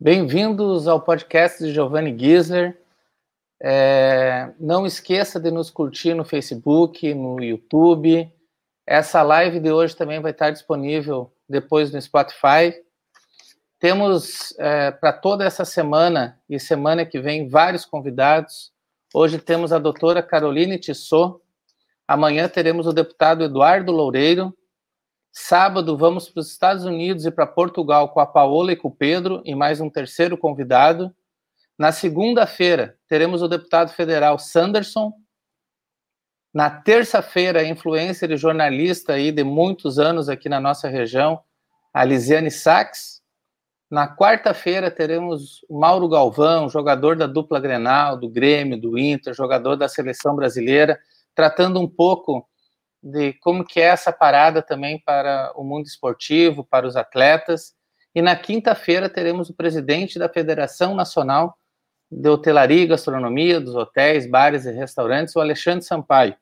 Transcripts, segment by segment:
Bem-vindos ao podcast de Giovanni Gisler. É, não esqueça de nos curtir no Facebook, no YouTube. Essa live de hoje também vai estar disponível depois no Spotify. Temos é, para toda essa semana e semana que vem vários convidados. Hoje temos a doutora Caroline Tissot. Amanhã teremos o deputado Eduardo Loureiro. Sábado, vamos para os Estados Unidos e para Portugal com a Paola e com o Pedro e mais um terceiro convidado. Na segunda-feira, teremos o deputado federal Sanderson. Na terça-feira, influencer e jornalista aí de muitos anos aqui na nossa região, a Lisiane Sachs. Na quarta-feira, teremos Mauro Galvão, jogador da dupla Grenal, do Grêmio, do Inter, jogador da seleção brasileira, tratando um pouco de como que é essa parada também para o mundo esportivo, para os atletas. E na quinta-feira teremos o presidente da Federação Nacional de Hotelaria e Gastronomia, dos hotéis, bares e restaurantes, o Alexandre Sampaio,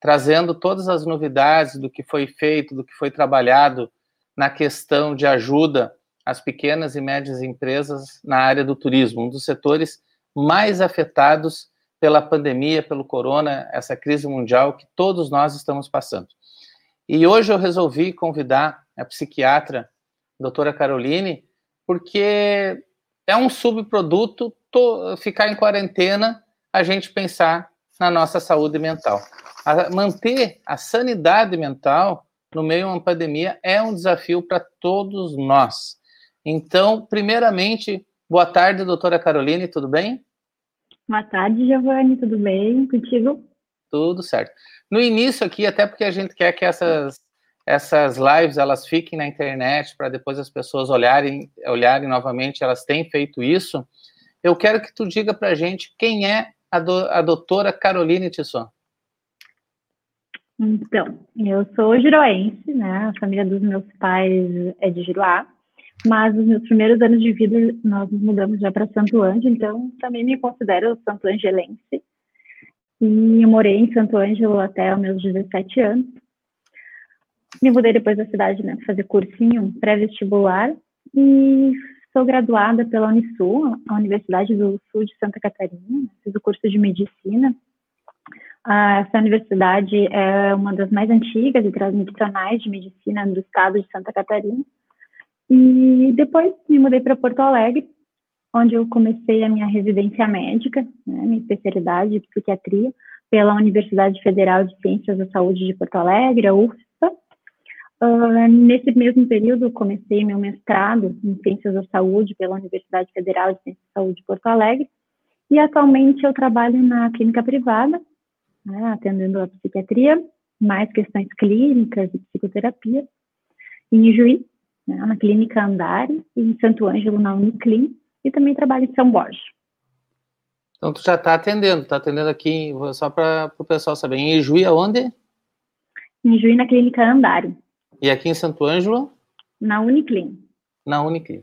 trazendo todas as novidades do que foi feito, do que foi trabalhado na questão de ajuda às pequenas e médias empresas na área do turismo, um dos setores mais afetados pela pandemia, pelo corona, essa crise mundial que todos nós estamos passando. E hoje eu resolvi convidar a psiquiatra, a doutora Caroline, porque é um subproduto ficar em quarentena, a gente pensar na nossa saúde mental. A manter a sanidade mental no meio de uma pandemia é um desafio para todos nós. Então, primeiramente, boa tarde, doutora Caroline, tudo bem? Boa tarde, Giovanni, tudo bem contigo? Tudo certo. No início aqui, até porque a gente quer que essas, essas lives elas fiquem na internet para depois as pessoas olharem, olharem novamente, elas têm feito isso. Eu quero que tu diga para a gente quem é a, do, a doutora Caroline Tisson. Então, eu sou giroense, né? A família dos meus pais é de Giroá. Mas nos meus primeiros anos de vida, nós nos mudamos já para Santo Ângelo, então também me considero santo angelense. E eu morei em Santo Ângelo até os meus 17 anos. Me mudei depois da cidade, né, fazer cursinho pré-vestibular e sou graduada pela Unisul, a Universidade do Sul de Santa Catarina. Fiz o curso de medicina. Essa universidade é uma das mais antigas e tradicionais de medicina do estado de Santa Catarina. E depois me mudei para Porto Alegre, onde eu comecei a minha residência médica, né, minha especialidade de psiquiatria, pela Universidade Federal de Ciências da Saúde de Porto Alegre, a UFSA. Uh, nesse mesmo período, comecei meu mestrado em Ciências da Saúde pela Universidade Federal de Ciências da Saúde de Porto Alegre. E atualmente eu trabalho na clínica privada, né, atendendo a psiquiatria, mais questões clínicas e psicoterapia, em Juiz, né, na Clínica Andari, em Santo Ângelo, na Uniclin, e também trabalho em São Borges. Então, tu já está atendendo, está atendendo aqui, só para o pessoal saber, em Juí, aonde? Em Juí, na Clínica Andari. E aqui em Santo Ângelo? Na Uniclin. Na Uniclin.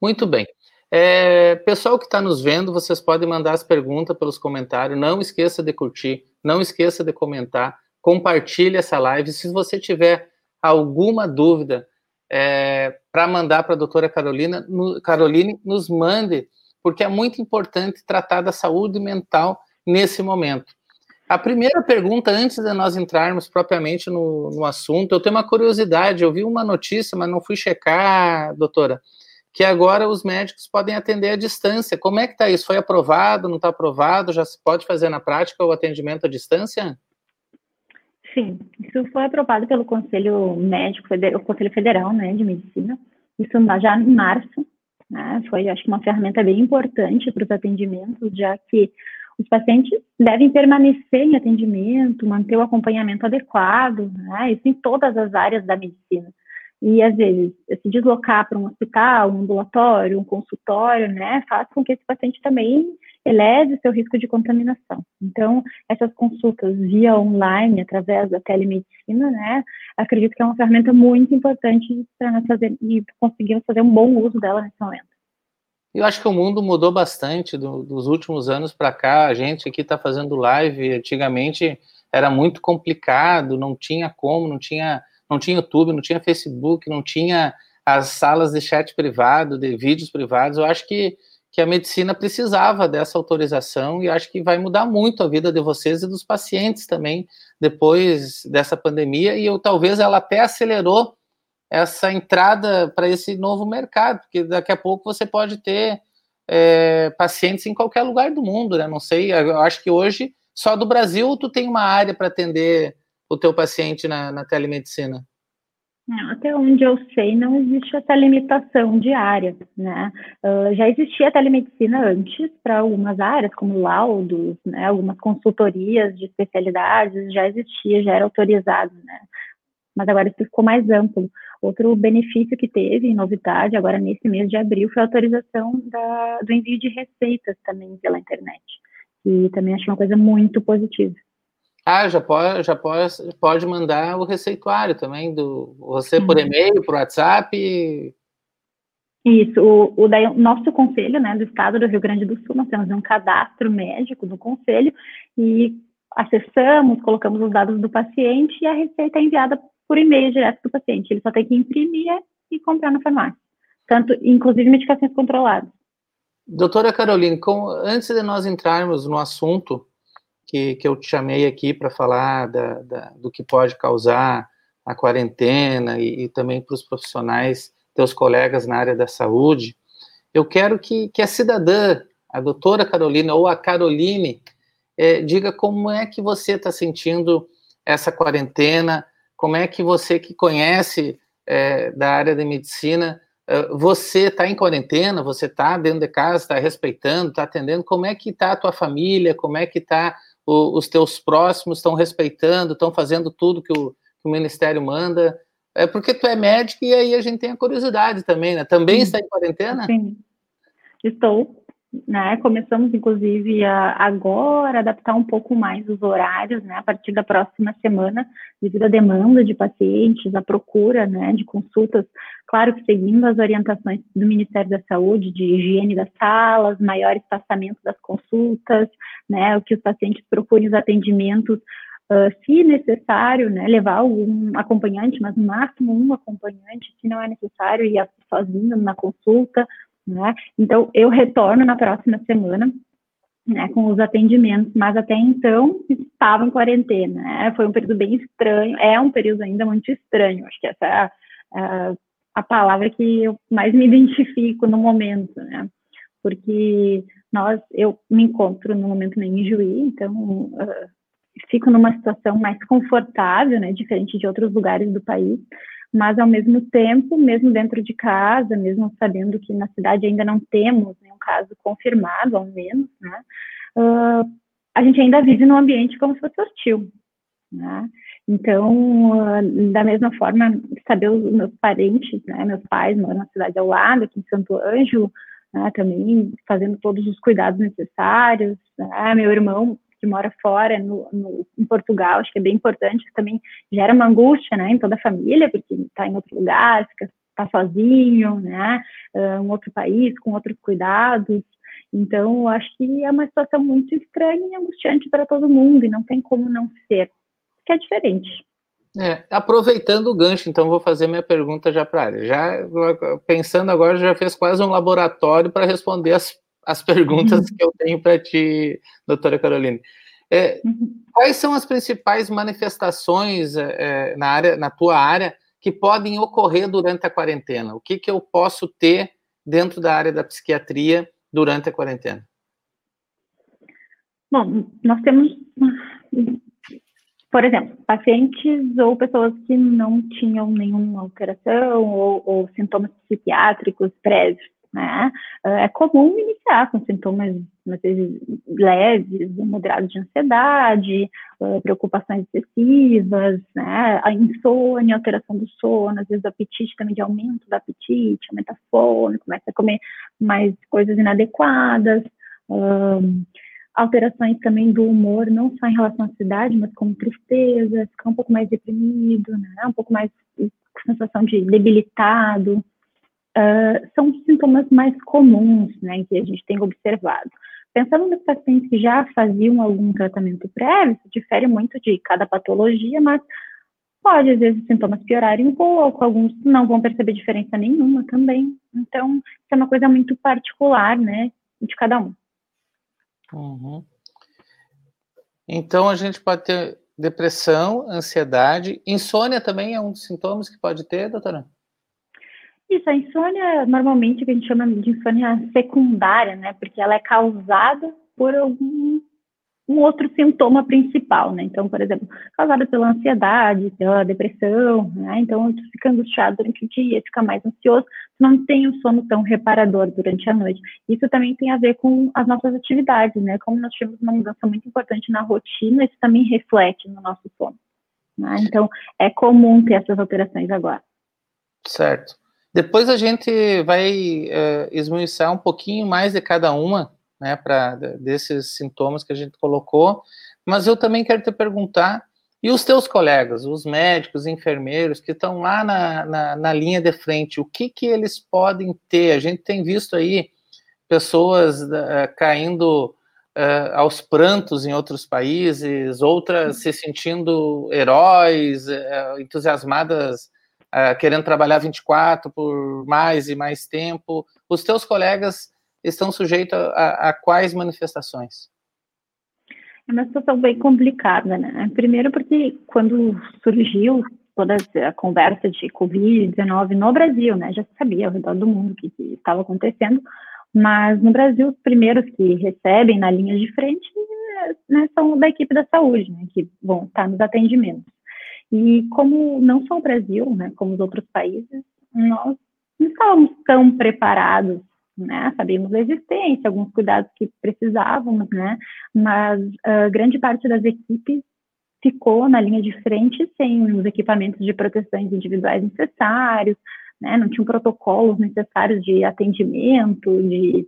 Muito bem. É, pessoal que está nos vendo, vocês podem mandar as perguntas pelos comentários. Não esqueça de curtir, não esqueça de comentar, compartilhe essa live. Se você tiver alguma dúvida, é, para mandar para a doutora Carolina, no, Caroline, nos mande, porque é muito importante tratar da saúde mental nesse momento. A primeira pergunta, antes de nós entrarmos propriamente no, no assunto, eu tenho uma curiosidade, eu vi uma notícia, mas não fui checar, doutora, que agora os médicos podem atender à distância. Como é que está isso? Foi aprovado, não está aprovado? Já se pode fazer na prática o atendimento à distância? Sim, isso foi aprovado pelo Conselho Médico, o Conselho Federal né, de Medicina, isso já em março, né, foi, acho que, uma ferramenta bem importante para os atendimentos, já que os pacientes devem permanecer em atendimento, manter o acompanhamento adequado, né, isso em todas as áreas da medicina. E, às vezes, se deslocar para um hospital, um ambulatório, um consultório, né, faz com que esse paciente também eleve o seu risco de contaminação. Então, essas consultas via online, através da telemedicina, né, acredito que é uma ferramenta muito importante para nós fazer e conseguirmos fazer um bom uso dela nesse momento. Eu acho que o mundo mudou bastante do, dos últimos anos para cá. A gente aqui está fazendo live. Antigamente era muito complicado, não tinha como, não tinha, não tinha YouTube, não tinha Facebook, não tinha as salas de chat privado, de vídeos privados, eu acho que, que a medicina precisava dessa autorização e acho que vai mudar muito a vida de vocês e dos pacientes também depois dessa pandemia, e eu, talvez ela até acelerou essa entrada para esse novo mercado, porque daqui a pouco você pode ter é, pacientes em qualquer lugar do mundo, né? Não sei, eu acho que hoje só do Brasil tu tem uma área para atender o teu paciente na, na telemedicina. Até onde eu sei, não existe essa limitação de área, né? Uh, já existia telemedicina antes para algumas áreas, como laudos, né? Algumas consultorias de especialidades, já existia, já era autorizado, né? Mas agora isso ficou mais amplo. Outro benefício que teve, novidade, agora nesse mês de abril, foi a autorização da, do envio de receitas também pela internet. E também acho uma coisa muito positiva. Ah, já pode, já pode, pode mandar o receituário também do você por e-mail, por WhatsApp. Isso, o, o, daí, nosso conselho, né, do Estado do Rio Grande do Sul, nós temos um cadastro médico do conselho e acessamos, colocamos os dados do paciente e a receita é enviada por e-mail direto do paciente. Ele só tem que imprimir e comprar na farmácia. Tanto, inclusive, medicações controladas. Doutora Caroline, com, antes de nós entrarmos no assunto que, que eu te chamei aqui para falar da, da, do que pode causar a quarentena e, e também para os profissionais, teus colegas na área da saúde, eu quero que, que a cidadã, a doutora Carolina ou a Caroline, é, diga como é que você está sentindo essa quarentena, como é que você que conhece é, da área de medicina, é, você está em quarentena, você está dentro de casa, está respeitando, está atendendo, como é que está a tua família, como é que está o, os teus próximos estão respeitando, estão fazendo tudo que o, que o, Ministério manda. É porque tu é médico e aí a gente tem a curiosidade também, né? Também Sim. está em quarentena? Sim, estou. Né? Começamos, inclusive, a agora adaptar um pouco mais os horários, né? A partir da próxima semana, devido à demanda de pacientes, à procura, né? De consultas, claro que seguindo as orientações do Ministério da Saúde, de higiene das salas, maior espaçamento das consultas, né? O que os pacientes procurem os atendimentos Uh, se necessário, né, levar algum acompanhante, mas no máximo um acompanhante, se não é necessário, ir sozinho na consulta, né? Então, eu retorno na próxima semana, né, com os atendimentos, mas até então estava em quarentena, né? Foi um período bem estranho, é um período ainda muito estranho, acho que essa é a, a, a palavra que eu mais me identifico no momento, né? Porque nós, eu me encontro no momento em Juí, então uh, fico numa situação mais confortável, né, diferente de outros lugares do país, mas ao mesmo tempo, mesmo dentro de casa, mesmo sabendo que na cidade ainda não temos nenhum caso confirmado, ao menos, né, uh, a gente ainda vive num ambiente como se fosse hostil, né? Então, uh, da mesma forma, saber os meus parentes, né, meus pais moram na cidade ao lado, aqui em Santo Ângelo, né, também fazendo todos os cuidados necessários, né, meu irmão que mora fora, no, no, em Portugal, acho que é bem importante, também gera uma angústia, né, em toda a família, porque está em outro lugar, fica tá sozinho, né, um outro país, com outros cuidados, então, acho que é uma situação muito estranha e angustiante para todo mundo, e não tem como não ser, que é diferente. É, aproveitando o gancho, então vou fazer minha pergunta já para a. Já pensando agora, já fez quase um laboratório para responder as as perguntas uhum. que eu tenho para ti, doutora Caroline. É, uhum. Quais são as principais manifestações é, é, na, área, na tua área que podem ocorrer durante a quarentena? O que, que eu posso ter dentro da área da psiquiatria durante a quarentena? Bom, nós temos, por exemplo, pacientes ou pessoas que não tinham nenhuma alteração ou, ou sintomas psiquiátricos prévios né? Ah, é comum iniciar com sintomas, às vezes, leves, moderados de ansiedade, ah, preocupações excessivas, né? A insônia, alteração do sono, às vezes o apetite também de aumento do apetite, aumenta a fome, começa a comer mais coisas inadequadas, um, alterações também do humor, não só em relação à ansiedade, mas como tristeza, ficar um pouco mais deprimido, né? Um pouco mais com sensação de debilitado, uh, são os sintomas mais comuns, né, que a gente tem observado. Pensando nos pacientes que já faziam algum tratamento prévio, isso difere muito de cada patologia, mas pode, às vezes, os sintomas piorarem um pouco, alguns não vão perceber diferença nenhuma também. Então, isso é uma coisa muito particular, né, de cada um. Uhum. Então, a gente pode ter depressão, ansiedade, insônia também é um dos sintomas que pode ter, doutora? Isso, a insônia, normalmente, que a gente chama de insônia secundária, né? Porque ela é causada por algum um outro sintoma principal, né? Então, por exemplo, causada pela ansiedade, pela depressão, né? Então, tu fica angustiado durante o dia, fica mais ansioso, não tem um sono tão reparador durante a noite. Isso também tem a ver com as nossas atividades, né? Como nós tivemos uma mudança muito importante na rotina, isso também reflete no nosso sono. Né? Então, é comum ter essas alterações agora. Certo. Depois a gente vai uh, esmiuçar um pouquinho mais de cada uma, né, para desses sintomas que a gente colocou. Mas eu também quero te perguntar, e os teus colegas, os médicos, enfermeiros que estão lá na, na, na linha de frente, o que que eles podem ter? A gente tem visto aí pessoas uh, caindo uh, aos prantos em outros países, outras se sentindo heróis, uh, entusiasmadas, querendo trabalhar 24 por mais e mais tempo. Os teus colegas estão sujeitos a, a quais manifestações? É uma situação bem complicada, né? Primeiro porque quando surgiu toda a conversa de Covid-19 no Brasil, né? Já se sabia ao redor do mundo que, que estava acontecendo, mas no Brasil os primeiros que recebem na linha de frente né, são da equipe da saúde, né? Que vão estar nos atendimentos. E como não só o Brasil, né? Como os outros países, nós não estávamos tão preparados né? Sabíamos da existência, alguns cuidados que precisávamos, né? Mas uh, grande parte das equipes ficou na linha de frente sem os equipamentos de proteções individuais necessários, né? Não tinham protocolos necessários de atendimento, de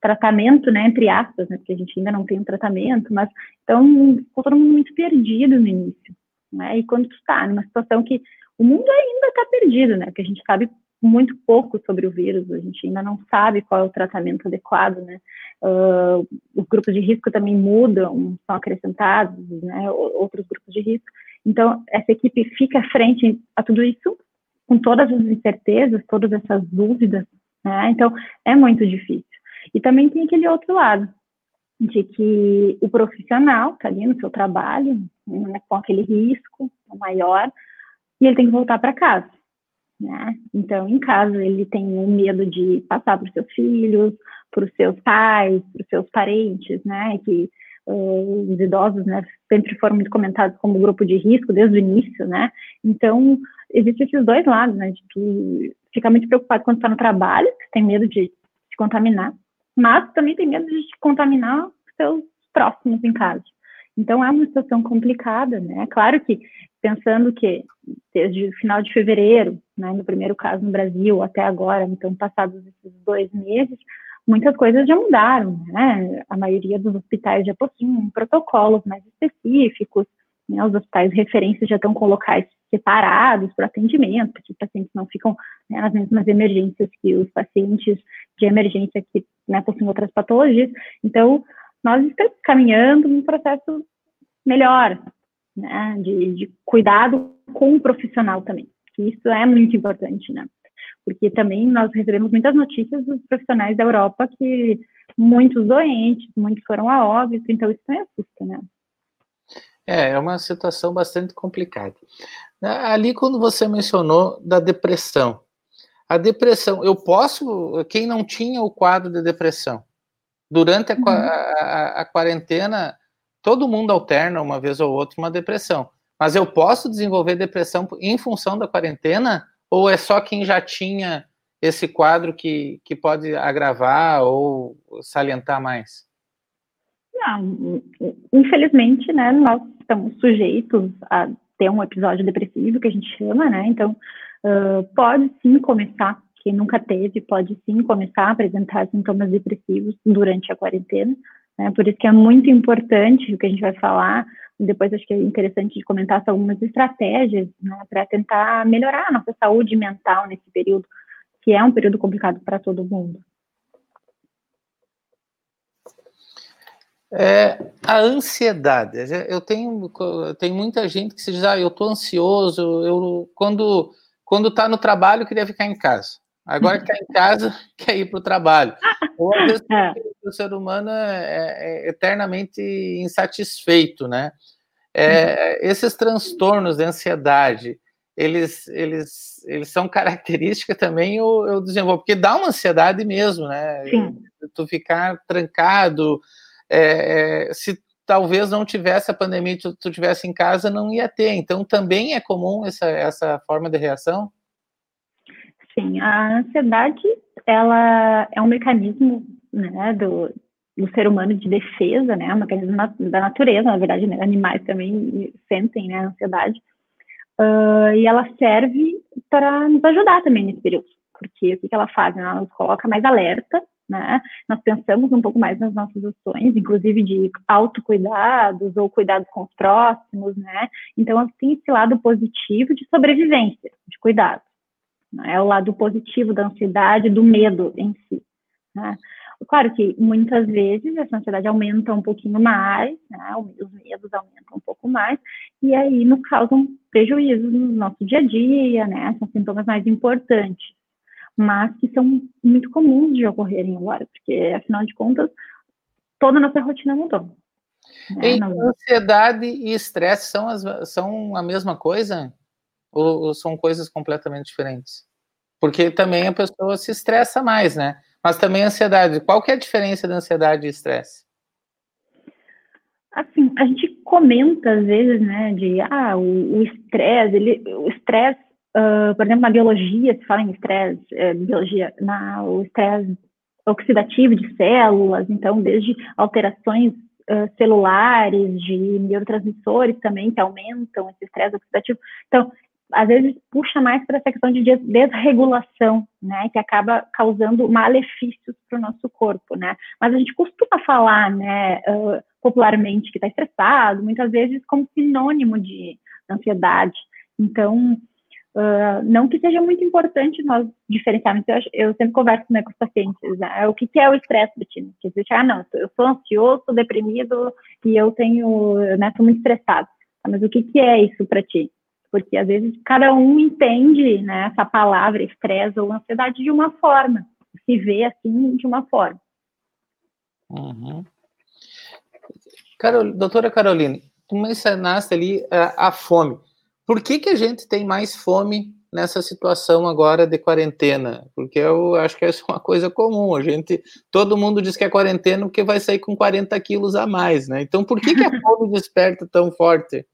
tratamento, né? Entre aspas, né? Porque a gente ainda não tem um tratamento, mas então ficou todo mundo muito perdido no início, né? E quando tu está numa situação que o mundo ainda está perdido, né? Que a gente sabe muito pouco sobre o vírus, a gente ainda não sabe qual é o tratamento adequado, né? Uh, os grupos de risco também mudam, são acrescentados, né? Outros grupos de risco. Então, essa equipe fica frente a tudo isso com todas as incertezas, todas essas dúvidas, né? Então, é muito difícil. E também tem aquele outro lado, de que o profissional está ali no seu trabalho, né, com aquele risco maior, e ele tem que voltar para casa. Né? Então, em casa, ele tem um medo de passar para os seus filhos, para os seus pais, para os seus parentes, né? Que uh, os idosos, né, sempre foram muito comentados como grupo de risco desde o início, né? Então, existem esses dois lados, né? De ficar muito preocupado quando está no trabalho, tem medo de se contaminar, mas também tem medo de contaminar seus próximos em casa. Então, é uma situação complicada, né? Claro que pensando que desde o final de fevereiro, né, no primeiro caso no Brasil, até agora, então passados esses dois meses, muitas coisas já mudaram, né? A maioria dos hospitais já possuem protocolos mais específicos, né? Os hospitais referências já estão com locais separados para atendimento, para que os pacientes não ficam né, nas mesmas emergências que os pacientes de emergência que né, possuem outras patologias. Então, nós estamos caminhando num processo melhor, né, de, de cuidado com o profissional também, que isso é muito importante, né, porque também nós recebemos muitas notícias dos profissionais da Europa que muitos doentes, muitos foram a óbito, então isso também assusta, né. É, é uma situação bastante complicada. Ali, quando você mencionou da depressão, a depressão, eu posso, quem não tinha o quadro de depressão, durante a, uhum. a, a, a quarentena, todo mundo alterna uma vez ou outra uma depressão. Mas eu posso desenvolver depressão em função da quarentena? Ou é só quem já tinha esse quadro que, que pode agravar ou salientar mais? Não, infelizmente, né, nós estamos sujeitos a ter um episódio depressivo, que a gente chama, né, então uh, pode sim começar, quem nunca teve, pode sim começar a apresentar sintomas depressivos durante a quarentena, né? Por isso que é muito importante o que a gente vai falar. Depois acho que é interessante de comentar algumas estratégias né, para tentar melhorar a nossa saúde mental nesse período, que é um período complicado para todo mundo. É, a ansiedade. Eu tenho, tem muita gente que se diz, ah, eu estou ansioso, eu quando quando está no trabalho queria ficar em casa. Agora que está em casa, quer ir para o trabalho. Ou às vezes é. o ser humano é, é, eternamente insatisfeito, né? É, esses transtornos de ansiedade, eles, eles, eles são características também eu, eu desenvolvo, porque dá uma ansiedade mesmo, né? Sim. Tu ficar trancado, é, é, se talvez não tivesse a pandemia, tu, tu tivesse em casa, não ia ter. Então, também é comum essa, essa forma de reação? Sim, a ansiedade, ela é um mecanismo, né, do, do ser humano de defesa, né, um mecanismo da natureza, na verdade, né, animais também sentem, né, a ansiedade, uh, e ela serve para nos ajudar também nesse período, porque o que, que ela faz? Ela nos coloca mais alerta, né? Nós pensamos um pouco mais nas nossas ações, inclusive de autocuidados ou cuidados com os próximos, né? Então, tem esse lado positivo de sobrevivência, de cuidado. Né? É o lado positivo da ansiedade, do medo em si. Né? Claro que muitas vezes essa ansiedade aumenta um pouquinho mais, né? os medos aumentam um pouco mais, e aí nos causam prejuízos no nosso dia a dia, né? São sintomas mais importantes mas que são muito comuns de ocorrerem agora, porque, afinal de contas, toda a nossa rotina mudou. Né? Ansiedade e estresse são, as, são a mesma coisa? Ou, ou, são coisas completamente diferentes? Porque também a pessoa se estressa mais, né? Mas também a ansiedade. Qual que é a diferença da ansiedade e estresse? Assim, a gente comenta às vezes, né, de ah, o estresse, ele, o estresse Uh, por exemplo, na biologia, se fala em estresse, é, biologia, na, o estresse oxidativo de células, então, desde alterações uh, celulares, de neurotransmissores também, que aumentam esse estresse oxidativo. Então, às vezes, puxa mais para essa questão de desregulação, né, que acaba causando malefícios para o nosso corpo, né. Mas a gente costuma falar, né, uh, popularmente, que está estressado, muitas vezes como sinônimo de ansiedade. Então, Uh, não que seja muito importante nós diferenciarmos, eu, eu sempre converso né, com os pacientes, né, o que, que é o estresse time? Que dizer, ah, não, eu sou ansioso, sou deprimido e eu tenho, né, sou muito estressado. Ah, mas o que, que é isso para ti? Porque às vezes cada um entende né, essa palavra estresse ou ansiedade de uma forma, se vê assim de uma forma. Uhum. Carol, doutora Carolina, tu mencionaste ali a, a fome. Por que, que a gente tem mais fome nessa situação agora de quarentena? Porque eu acho que essa é uma coisa comum. A gente, todo mundo diz que é quarentena porque vai sair com 40 quilos a mais, né? Então, por que, que a fome desperta tão forte?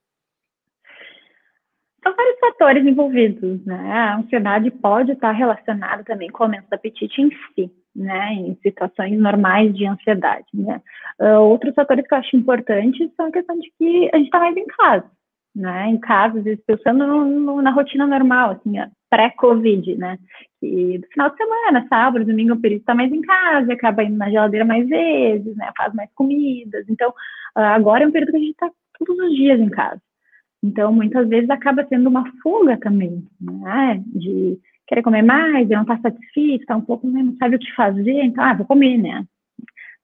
São vários fatores envolvidos, né? A ansiedade pode estar relacionada também com o aumento do apetite em si, né? Em situações normais de ansiedade, né? Uh, outros fatores que eu acho importantes são a questão de que a gente está mais em casa, né, em casa, às vezes pensando no, no, na rotina normal, assim, pré-Covid, né, e no final de semana, sábado, domingo, o período está mais em casa, acaba indo na geladeira mais vezes, né, faz mais comidas, então, ah, agora é um período que a gente está todos os dias em casa, então, muitas vezes acaba sendo uma fuga também, né, de querer comer mais, não estar tá satisfeito, tá um pouco, né, não sabe o que fazer, então, ah, vou comer, né,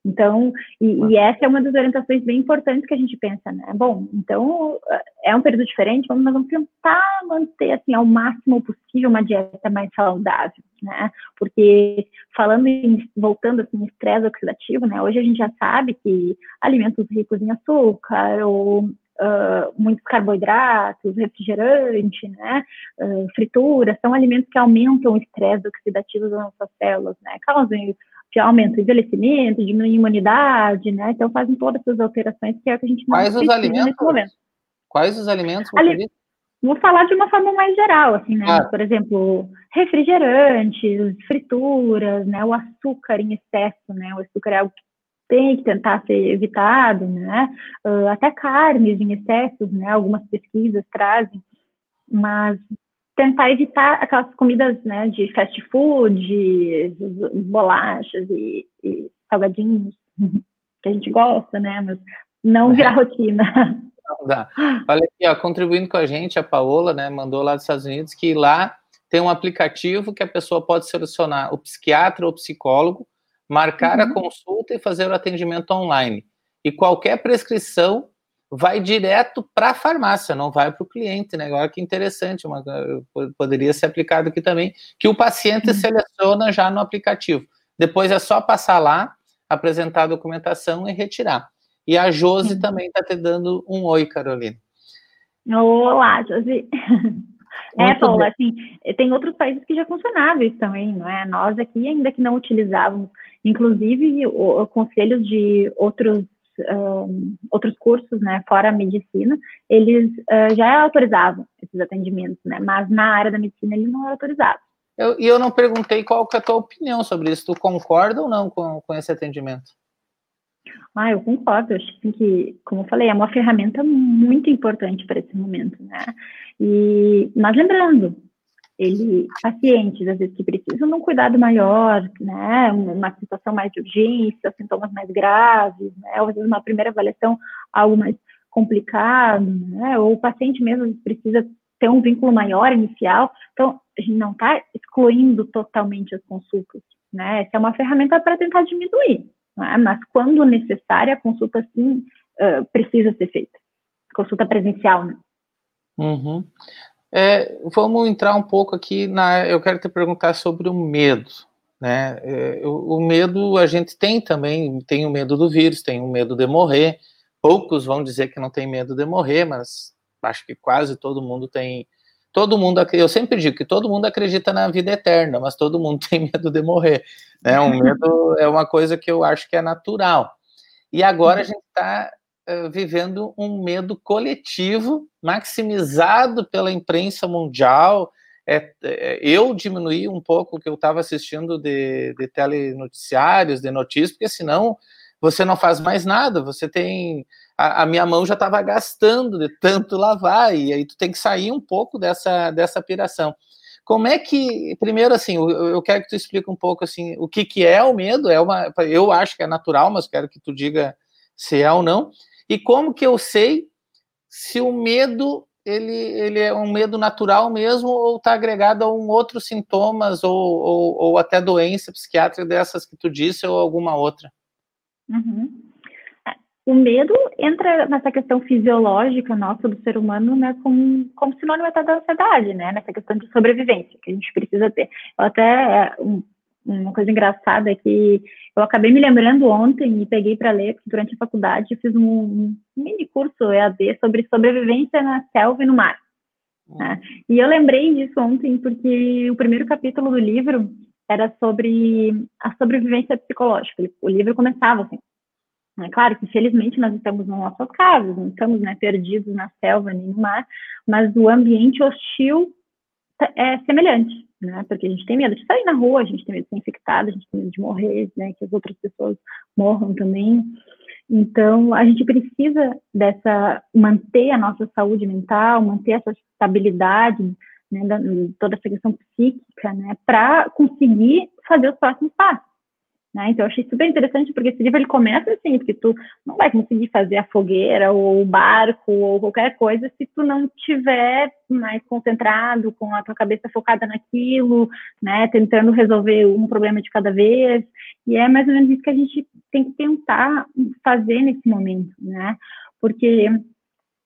então, e, e, essa é uma das orientações bem importantes que a gente pensa, né? Bom, então é um período diferente, vamos, nós vamos tentar manter assim ao máximo possível uma dieta mais saudável, né? Porque falando em voltando assim, estresse oxidativo, né? Hoje a gente já sabe que alimentos ricos em açúcar ou Uh, muitos carboidratos, refrigerante, né, uh, fritura, são alimentos que aumentam o estresse oxidativo das nossas células, né, causam aumenta o envelhecimento, diminui a imunidade, né? Então fazem todas essas alterações que é o que a gente não Quais os alimentos? nesse momento. Quais os alimentos? Ali, vou falar de uma forma mais geral, assim, né? Ah. Por exemplo, refrigerantes, frituras, né? O açúcar em excesso, né? O açúcar é algo que tem que tentar ser evitado, né? Uh, até carnes em excesso, né? Algumas pesquisas trazem, mas tentar evitar aquelas comidas né, de fast food, bolachas e, e, salgadinhos que a gente gosta, né? Mas não virar rotina. Não dá. Olha aqui, ó, contribuindo com a gente, a Paola, né, mandou lá dos Estados Unidos que lá tem um aplicativo que a pessoa pode selecionar o psiquiatra ou psicólogo, marcar uhum. a consulta e fazer o atendimento online. e qualquer prescrição vai direto para a farmácia, não vai para o cliente, né? Agora que interessante, uma, poderia ser aplicado aqui também, que o paciente uhum. seleciona já no aplicativo. Depois é só passar lá, apresentar a documentação e retirar. E a Josi uhum. também está te dando um oi, Carolina. Olá, Josi. é, Paula, assim, tem outros países que já funcionavam isso também, não é? Nós aqui ainda que não utilizávamos, inclusive o, o conselhos de outros um, outros cursos, né, fora a medicina, eles uh, já autorizavam esses atendimentos, né, mas na área da medicina ele não era autorizado. E eu, não perguntei qual que é a tua opinião sobre isso, tu concorda ou não com, com esse atendimento? Ah, eu concordo, eu acho que, como eu falei, é uma ferramenta muito importante para esse momento, né, e, mas lembrando, ele, pacientes, às vezes, que precisam de um cuidado maior, né, uma situação mais de urgência, sintomas mais graves, né, ou às vezes uma primeira avaliação, algo mais complicado, né, ou o paciente mesmo precisa ter um vínculo maior inicial, então a gente não está excluindo totalmente as consultas, né, essa é uma ferramenta para tentar diminuir, né, mas quando necessária, a consulta sim uh, precisa ser feita, consulta presencial, né. Uhum. É, vamos entrar um pouco aqui na. Eu quero te perguntar sobre o medo. Né? É, o, o, medo a gente tem também, tem o medo do vírus, tem o medo de morrer. Poucos vão dizer que não tem medo de morrer, mas acho que quase todo mundo tem. Todo mundo, eu sempre digo que todo mundo acredita na vida eterna, mas todo mundo tem medo de morrer. Né? Um medo é uma coisa que eu acho que é natural. E agora a gente está vivendo um medo coletivo, maximizado pela imprensa mundial. É, é, eu diminuí um pouco o que eu estava assistindo de, de telenoticiários, de notícias, porque senão você não faz mais nada, você tem. A, a minha mão já estava gastando de tanto lavar, e aí tu tem que sair um pouco dessa, dessa piração. Como é que, primeiro, assim, eu, eu quero que tu explique um pouco assim, o que, que é o medo. É uma, eu acho que é natural, mas quero que tu diga se é ou não. E como que eu sei se o medo ele, ele é um medo natural mesmo ou está agregado a um outros sintomas ou, ou, ou, até doença psiquiátrica dessas que tu disse ou alguma outra? Uhum. É, o medo entra nessa questão fisiológica nossa do ser humano, né, como, como sinônimo até da ansiedade, né, nessa questão de sobrevivência que a gente precisa ter. Eu até, é, uma coisa engraçada é que eu acabei me lembrando ontem e peguei para ler, porque durante a faculdade eu fiz um, mini curso EAD sobre sobrevivência na selva e no mar. Né? E eu lembrei disso ontem porque o primeiro capítulo do livro era sobre a sobrevivência psicológica. O livro começava assim. É claro que, felizmente, nós estamos nas nossas casas, não estamos né, perdidos na selva nem no mar, mas o ambiente hostil é semelhante né? Porque a gente tem medo de sair na rua, a gente tem medo de ser infectado, a gente tem medo de morrer, né? Que as outras pessoas morram também. Então, a gente precisa dessa manter a nossa saúde mental, manter essa estabilidade, né, da, toda essa questão psíquica, né, para conseguir fazer os próximos passos. Né? Então, eu achei super interessante, porque esse livro ele começa assim, porque tu não vai conseguir fazer a fogueira, ou o barco, ou qualquer coisa, se tu não tiver mais concentrado, com a tua cabeça focada naquilo, né? Tentando resolver um problema de cada vez. E é mais ou menos isso que a gente tem que tentar fazer nesse momento, né? Porque,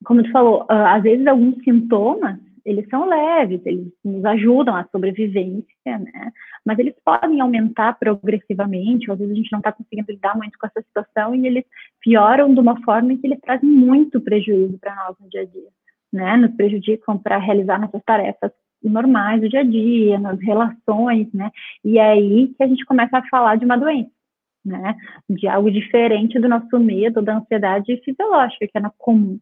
como tu falou, ah, às vezes alguns sintomas eles são leves, eles nos ajudam à sobrevivência, né? Mas eles podem aumentar progressivamente, às vezes a gente não está conseguindo lidar muito com essa situação e eles pioram de uma forma que eles trazem muito prejuízo para nós no dia a dia, né? Nos prejudicam para realizar nossas tarefas normais do dia a dia, nas relações, né? E é aí que a gente começa a falar de uma doença. Né, de algo diferente do nosso medo, da ansiedade fisiológica, que é comum.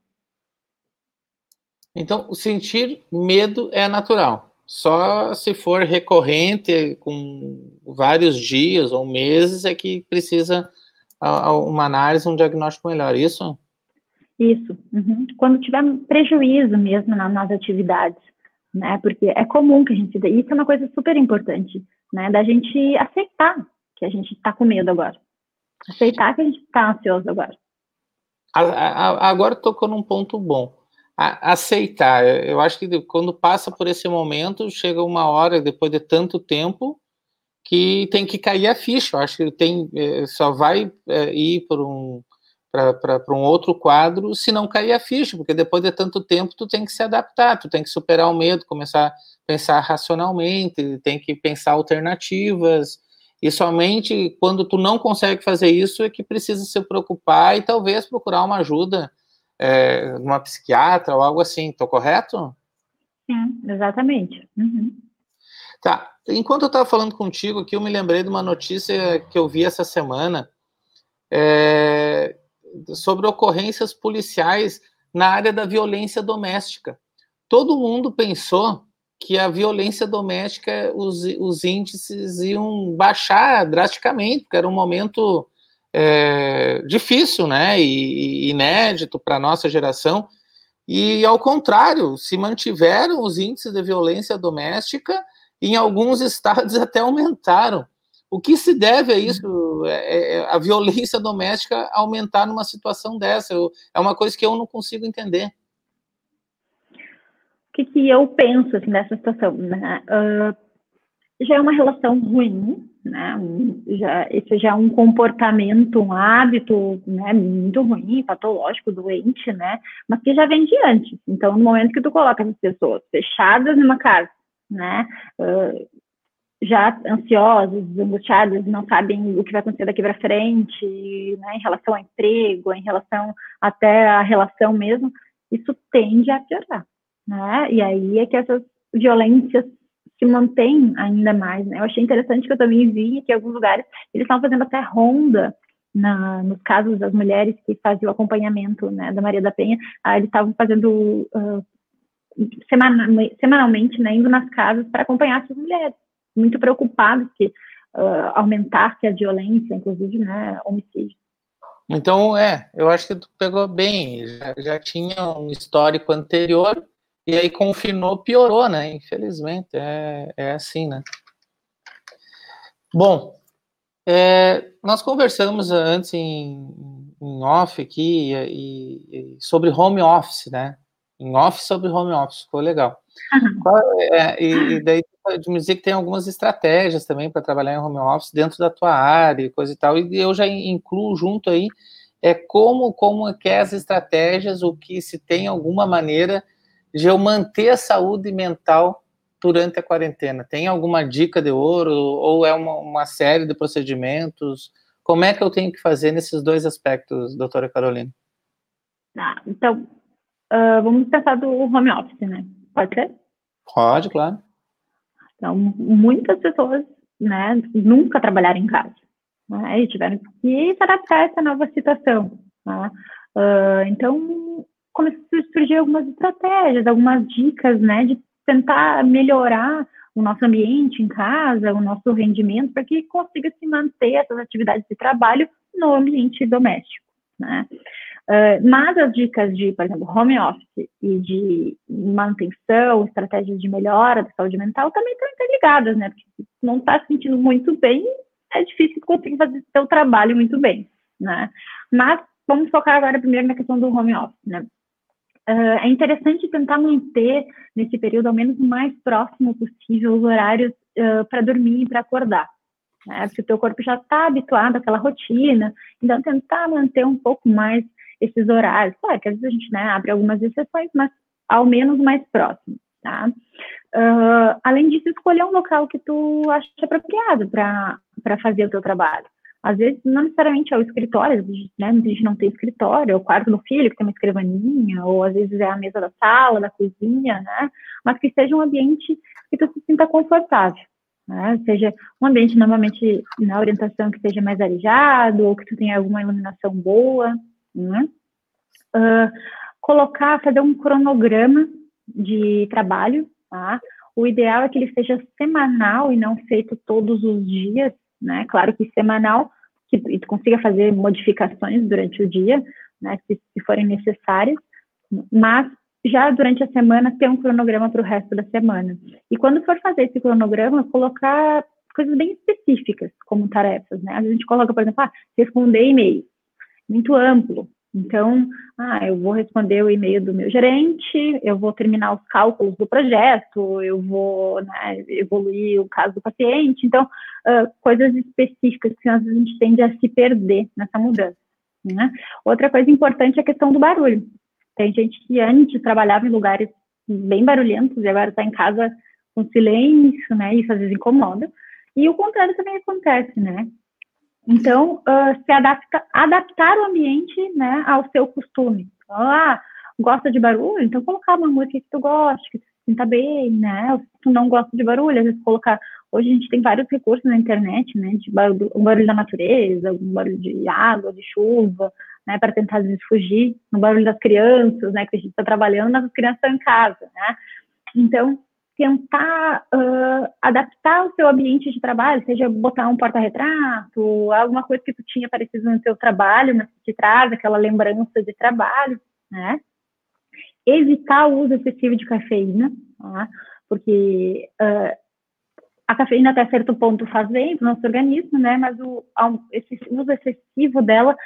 Então, sentir medo é natural. Só se for recorrente, com vários dias ou meses, é que precisa uma análise, um diagnóstico melhor. Isso? Isso. Uhum. Quando tiver prejuízo mesmo nas atividades, né? Porque é comum que a gente. Isso é uma coisa super importante, né? Da gente aceitar que a gente está com medo agora. Aceitar que a gente está ansioso agora. Agora tocou num ponto bom aceitar. Eu acho que quando passa por esse momento, chega uma hora, depois de tanto tempo, que tem que cair a ficha. Eu acho que tem, é, só vai é, ir por um, para um outro quadro se não cair a ficha, porque depois de tanto tempo tu tem que se adaptar, tu tem que superar o medo, começar a pensar racionalmente, tem que pensar alternativas, e somente quando tu não consegue fazer isso é que precisa se preocupar e talvez procurar uma ajuda é, uma psiquiatra ou algo assim, estou correto? Sim, exatamente. Uhum. Tá. Enquanto eu estava falando contigo aqui, eu me lembrei de uma notícia que eu vi essa semana é, sobre ocorrências policiais na área da violência doméstica. Todo mundo pensou que a violência doméstica, os, os índices iam baixar drasticamente, porque era um momento é, difícil, né, e, e inédito para a nossa geração, e ao contrário, se mantiveram os índices de violência doméstica, em alguns estados até aumentaram. O que se deve a isso, é, é, a violência doméstica aumentar numa situação dessa? Eu, é uma coisa que eu não consigo entender. O que, que eu penso assim, dessa situação? Né? Uh, já é uma relação ruim, né? Já, esse já é um comportamento, um hábito, né? Muito ruim, patológico, doente, né? Mas que já vem de antes. Então, no momento que tu coloca as pessoas fechadas numa casa, né? Uh, já ansiosas, angustiadas, não sabem o que vai acontecer daqui para frente, né, em relação ao emprego, em relação até a relação mesmo, isso tende a piorar, né? E aí é que essas violências se mantêm ainda mais, né? Eu achei interessante que eu também vi que em alguns lugares eles estão fazendo até ronda na, nos casos das mulheres que faziam acompanhamento, né, da Maria da Penha, ah, eles estavam fazendo uh, semanalmente, né, indo nas casas para acompanhar essas mulheres muito preocupados que uh, aumentasse a violência, inclusive, né, homicídio. Então, é, eu acho que tu pegou bem, já, já tinha um histórico anterior, e aí confinou, piorou, né, infelizmente, é, é assim, né. Bom, é, nós conversamos antes em, em off aqui e, e, sobre home office, né, em off sobre home office, ficou legal. Uhum. É, e, e, daí de me dizer que tem algumas estratégias também para trabalhar em home office dentro da tua área e coisa e tal, e eu já incluo junto aí é como, como é que é as estratégias, o que se tem alguma maneira de eu manter a saúde mental durante a quarentena. Tem alguma dica de ouro ou é uma, uma série de procedimentos? Como é que eu tenho que fazer nesses dois aspectos, doutora Carolina? Ah, então, uh, vamos pensar do home office, né? Pode ser? Pode, claro. Então, muitas pessoas, né, nunca trabalharam em casa, né, e tiveram que se adaptar a essa nova situação. Né? Uh, então, começou a surgir algumas estratégias, algumas dicas, né, de tentar melhorar o nosso ambiente em casa, o nosso rendimento, para que consiga se manter essas atividades de trabalho no ambiente doméstico, né? Uh, mas as dicas de, por exemplo, home office e de manutenção, estratégias de melhora da saúde mental também estão interligadas, né? Porque se não está se sentindo muito bem, é difícil conseguir fazer seu trabalho muito bem, né? Mas vamos focar agora primeiro na questão do home office, né? Uh, é interessante tentar manter nesse período ao menos o mais próximo possível os horários uh, para dormir e para acordar, né? Porque o teu corpo já está habituado àquela rotina, então tentar manter um pouco mais esses horários. Claro que às vezes a gente né, abre algumas exceções, mas ao menos mais próximo, tá? Uh, além disso, escolher um local que tu acha apropriado para fazer o teu trabalho. Às vezes, não necessariamente é o escritório, né? Muita gente não tem escritório, é o quarto do filho que tem uma escrivaninha, ou às vezes é a mesa da sala, da cozinha, né? Mas que seja um ambiente que tu se sinta confortável. Né? Seja um ambiente normalmente na orientação que seja mais arejado, ou que tu tenha alguma iluminação boa, né? Uh, colocar, fazer um cronograma de trabalho, tá? O ideal é que ele seja semanal e não feito todos os dias, né? Claro que semanal, que tu consiga fazer modificações durante o dia, né? Se, se forem necessárias, mas já durante a semana ter um cronograma para o resto da semana. E quando for fazer esse cronograma, colocar coisas bem específicas como tarefas, né? A gente coloca, por exemplo, ah, responder e-mail muito amplo. Então, ah, eu vou responder o e-mail do meu gerente, eu vou terminar os cálculos do projeto, eu vou né, evoluir o caso do paciente. Então, uh, coisas específicas que às vezes a gente tende a se perder nessa mudança. Né? Outra coisa importante é a questão do barulho. Tem gente que antes trabalhava em lugares bem barulhentos e agora está em casa com silêncio, né? Isso às vezes incomoda. E o contrário também acontece, né? Então, uh, se adapta, adaptar o ambiente, né, ao seu costume. Ah, gosta de barulho? Então colocar uma música que tu goste, que tu se sinta bem, né? Se tu não gosta de barulho, às vezes colocar. Hoje a gente tem vários recursos na internet, né? De barulho, um barulho da natureza, um barulho de água, de chuva, né? Para tentar às vezes fugir no barulho das crianças, né? Que a gente está trabalhando, mas as crianças estão em casa, né? Então, tentar uh, adaptar o seu ambiente de trabalho, seja botar um porta-retrato, alguma coisa que tu tinha parecido no seu trabalho, mas que te traz aquela lembrança de trabalho, né? evitar o uso excessivo de cafeína, tá? porque uh, a cafeína até certo ponto faz bem para o nosso organismo, né? Mas o, esse uso excessivo dela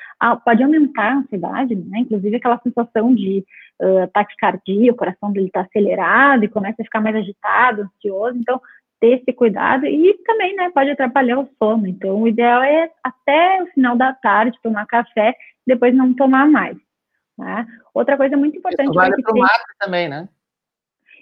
pode aumentar a ansiedade, né? Inclusive aquela sensação de uh, taquicardia, o coração dele está acelerado e começa a ficar mais agitado, ansioso. Então, ter esse cuidado e também, né? Pode atrapalhar o sono. Então, o ideal é até o final da tarde tomar café, depois não tomar mais. Né? Outra coisa muito importante. Isso vale para o mate também, né?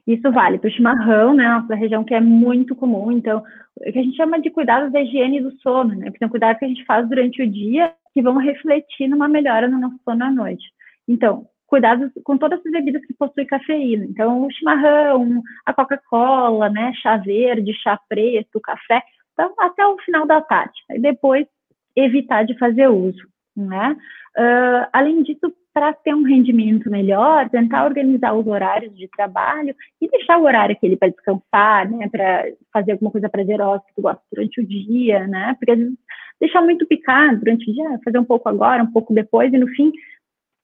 Isso vale para o chimarrão, né? Nossa região que é muito comum. Então, o que a gente chama de cuidados da higiene do sono, né? Porque são cuidados que a gente faz durante o dia que vão refletir numa melhora no nosso sono à noite. Então, cuidados com todas as bebidas que possuem cafeína. Então, o chimarrão, a Coca-Cola, né? Chá verde, chá preto, café. Então, até o final da tarde. E depois, evitar de fazer uso, né? Uh, além disso, para ter um rendimento melhor, tentar organizar os horários de trabalho e deixar o horário aquele para descansar, né, para fazer alguma coisa prazerosa que tu gosta durante o dia, né, porque às vezes deixar muito picado durante o dia, fazer um pouco agora, um pouco depois e no fim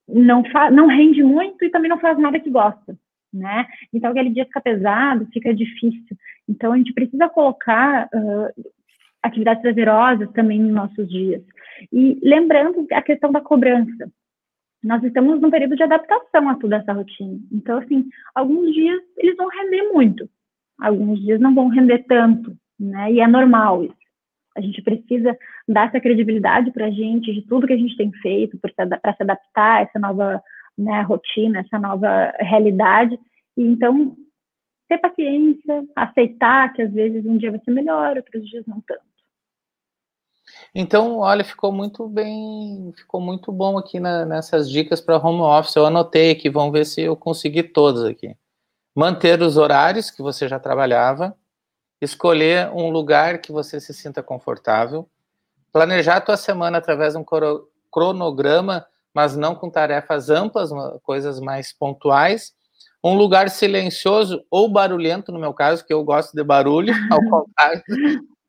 não não rende muito e também não faz nada que gosta, né? Então aquele dia fica pesado, fica difícil. Então a gente precisa colocar uh, atividades prazerosas também nos nossos dias. E lembrando a questão da cobrança nós estamos num período de adaptação a toda essa rotina. Então, assim, alguns dias eles vão render muito, alguns dias não vão render tanto, né? E é normal isso. A gente precisa dar essa credibilidade para a gente de tudo que a gente tem feito para se adaptar a essa nova né, rotina, essa nova realidade. E então, ter paciência, aceitar que às vezes um dia vai ser melhor, outros dias não tanto. Então, olha, ficou muito bem, ficou muito bom aqui na, nessas dicas para home office. Eu anotei aqui, vamos ver se eu consegui todas aqui. Manter os horários que você já trabalhava, escolher um lugar que você se sinta confortável, planejar a tua semana através de um cronograma, mas não com tarefas amplas, coisas mais pontuais. Um lugar silencioso ou barulhento, no meu caso, que eu gosto de barulho, ao contrário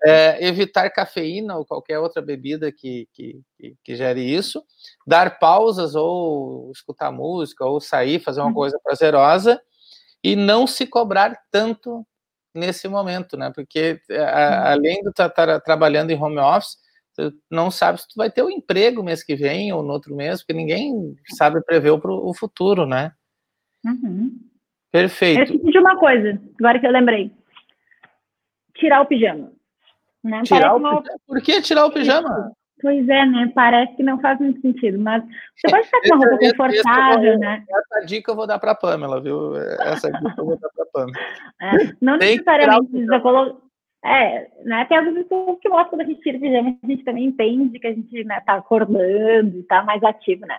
é, evitar cafeína ou qualquer outra bebida que, que, que, gere isso, dar pausas ou escutar música ou sair, fazer uma uhum. coisa prazerosa e não se cobrar tanto nesse momento, né? Porque a, uhum. além de estar tá, tá trabalhando em home office, tu não sabe se tu vai ter um emprego mês que vem ou no outro mês, porque ninguém sabe prever o, o futuro, né? Uhum. Perfeito. Eu de uma coisa, agora que eu lembrei. Tirar o pijama. Né? Tirar o uma... Por que tirar o pijama? Pois é, né? Parece que não faz muito sentido, mas você pode estar com uma roupa confortável, vou, né? Essa dica eu vou dar para a Pamela, viu? Essa dica eu vou dar para a Pamela. É, não Tem necessariamente precisa colocar. É, né? Tem algumas pessoas que mostram quando a gente tira o pijama, a gente também entende que a gente né, tá acordando, tá mais ativo, né?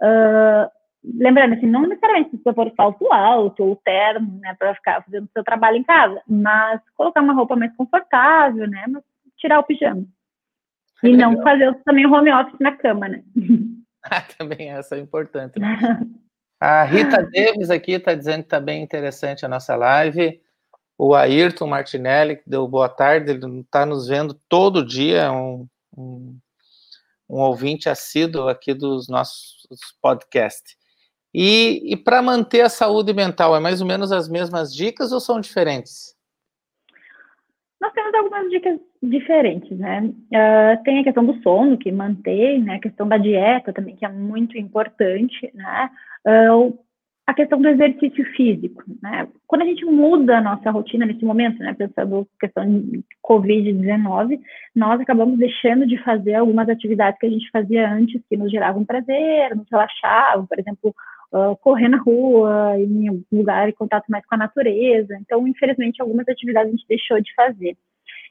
Uh, lembrando, assim, não necessariamente precisa pôr salto alto ou terno, né, para ficar fazendo o seu trabalho em casa, mas colocar uma roupa mais confortável, né, mas tirar o pijama. E Legal. não fazer também o home office na cama, né? Ah, também essa é importante. Né? A Rita Davis aqui está dizendo que está bem interessante a nossa live. O Ayrton Martinelli, que deu boa tarde, ele está nos vendo todo dia, é um, um, um ouvinte assíduo aqui dos nossos podcasts. E, e para manter a saúde mental, é mais ou menos as mesmas dicas ou são diferentes? Nós temos algumas dicas diferentes, né? Uh, tem a questão do sono, que mantém, né? A questão da dieta também, que é muito importante, né? Uh, a questão do exercício físico, né? Quando a gente muda a nossa rotina nesse momento, né, pensando questão de COVID-19, nós acabamos deixando de fazer algumas atividades que a gente fazia antes, que nos geravam prazer, nos relaxavam, por exemplo, correr na rua, em algum lugar em contato mais com a natureza. Então, infelizmente, algumas atividades a gente deixou de fazer.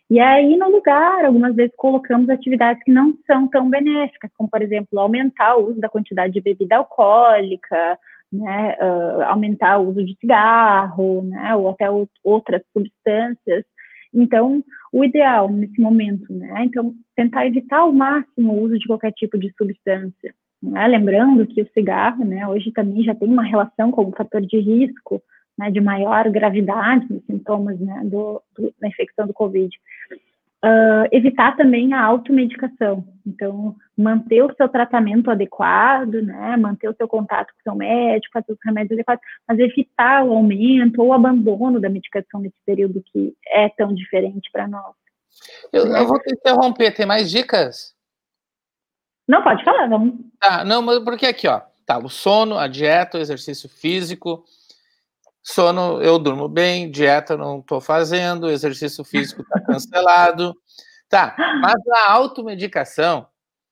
E aí, no lugar, algumas vezes colocamos atividades que não são tão benéficas, como, por exemplo, aumentar o uso da quantidade de bebida alcoólica, né, uh, aumentar o uso de cigarro, né, ou até outras substâncias. Então, o ideal nesse momento, né, então, tentar evitar ao máximo o uso de qualquer tipo de substância. Né? Lembrando que o cigarro, né, hoje também já tem uma relação com o fator de risco, né, de maior gravidade nos sintomas né, do, do, da infecção do Covid. Uh, evitar também a automedicação. Então, manter o seu tratamento adequado, né, manter o seu contato com o seu médico, fazer os remédios adequados, mas evitar o aumento ou o abandono da medicação nesse período que é tão diferente para nós. Eu, eu, vou te interromper, tem mais dicas? Não, pode falar, vamos. Tá, não, mas porque aqui, ó, tá, o sono, a dieta, o exercício físico, Sono, eu durmo bem, dieta não estou fazendo, exercício físico está cancelado. Tá, mas a automedicação,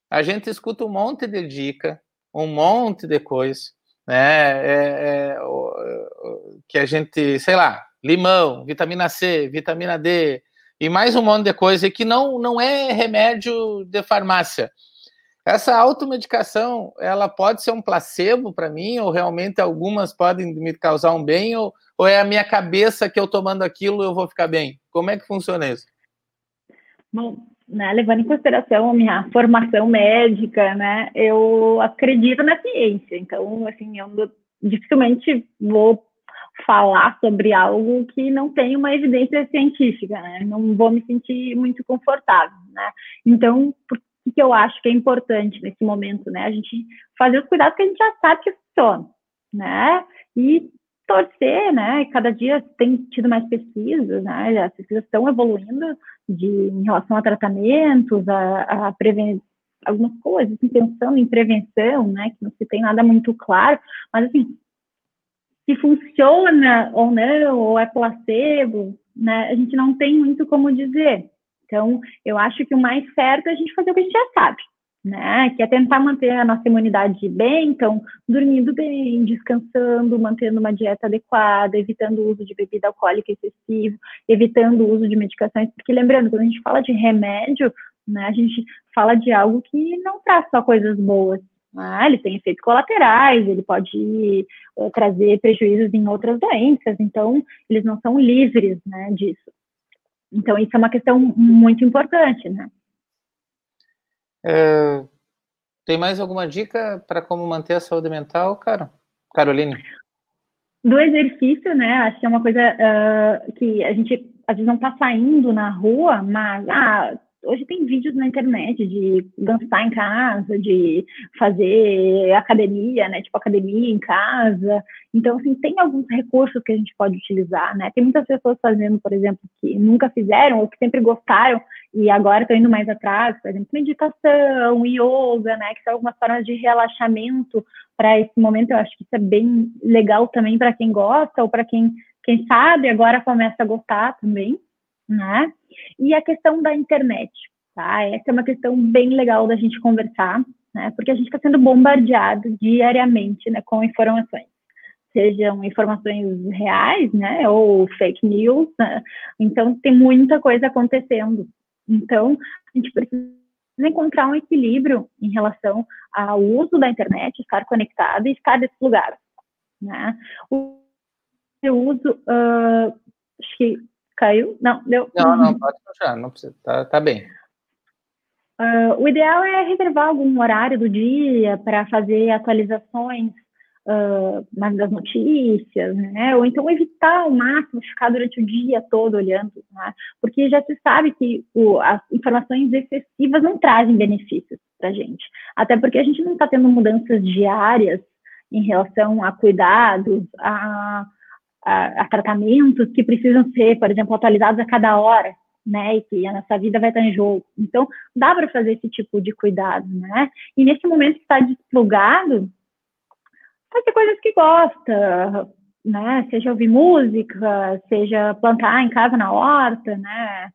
a gente escuta um monte de dica, um monte de coisa, né? É, é, que a gente, sei lá, limão, vitamina C, vitamina D, e mais um monte de coisa que não, não é remédio de farmácia. Essa automedicação, ela pode ser um placebo para mim, ou realmente algumas podem me causar um bem, ou, ou é a minha cabeça que eu tomando aquilo eu vou ficar bem? Como é que funciona isso? Bom, né, levando em consideração a minha formação médica, né, eu acredito na ciência, então, assim, eu dificilmente vou falar sobre algo que não tem uma evidência científica, né, não vou me sentir muito confortável, né, então, o que eu acho que é importante nesse momento, né? A gente fazer os cuidados que a gente já sabe que funcionam, né? E torcer, né? Cada dia tem tido mais pesquisas, né? As pesquisas estão evoluindo de, em relação a tratamentos, a, a prevenir algumas coisas, assim, pensando em prevenção, né? Que não se tem nada muito claro, mas assim, se funciona ou não, ou é placebo, né? A gente não tem muito como dizer. Então, eu acho que o mais certo é a gente fazer o que a gente já sabe, né? Que é tentar manter a nossa imunidade bem, então, dormindo bem, descansando, mantendo uma dieta adequada, evitando o uso de bebida alcoólica excessivo, evitando o uso de medicações, porque lembrando, quando a gente fala de remédio, né, a gente fala de algo que não traz só coisas boas, né? ele tem efeitos colaterais, ele pode uh, trazer prejuízos em outras doenças, então eles não são livres né, disso. Então, isso é uma questão muito importante, né? É, tem mais alguma dica para como manter a saúde mental, cara? Caroline? Do exercício, né? Acho que é uma coisa uh, que a gente às vezes não está saindo na rua, mas ah, hoje tem vídeos na internet de dançar em casa, de fazer academia, né? Tipo academia em casa. Então, assim, tem alguns recursos que a gente pode utilizar, né? Tem muitas pessoas fazendo, por exemplo, que nunca fizeram ou que sempre gostaram e agora estão indo mais atrás, por exemplo, meditação, yoga, né? Que são algumas formas de relaxamento para esse momento. Eu acho que isso é bem legal também para quem gosta ou para quem, quem sabe agora começa a gostar também né? E a questão da internet, tá? Essa é uma questão bem legal da gente conversar, né? Porque a gente está sendo bombardeado diariamente, né, com informações, sejam informações reais, né, ou fake news. Né? Então tem muita coisa acontecendo. Então a gente precisa encontrar um equilíbrio em relação ao uso da internet, estar conectado e estar nesse lugar, né? O uso, uh, acho que Caiu? Não, deu. Não, não, pode continuar, não precisa, tá, tá bem. Uh, o ideal é reservar algum horário do dia para fazer atualizações uh, das notícias, né? Ou então evitar ao máximo ficar durante o dia todo olhando, né? Porque já se sabe que o, as informações excessivas não trazem benefícios para a gente. Até porque a gente não está tendo mudanças diárias em relação a cuidados, a a, tratamentos que precisam ser, por exemplo, atualizados a cada hora, né, e que a nossa vida vai estar em jogo. Então, dá para fazer esse tipo de cuidado, né? E nesse momento que está desplugado, fazer coisas que gosta, né? Seja ouvir música, seja plantar em casa na horta, né?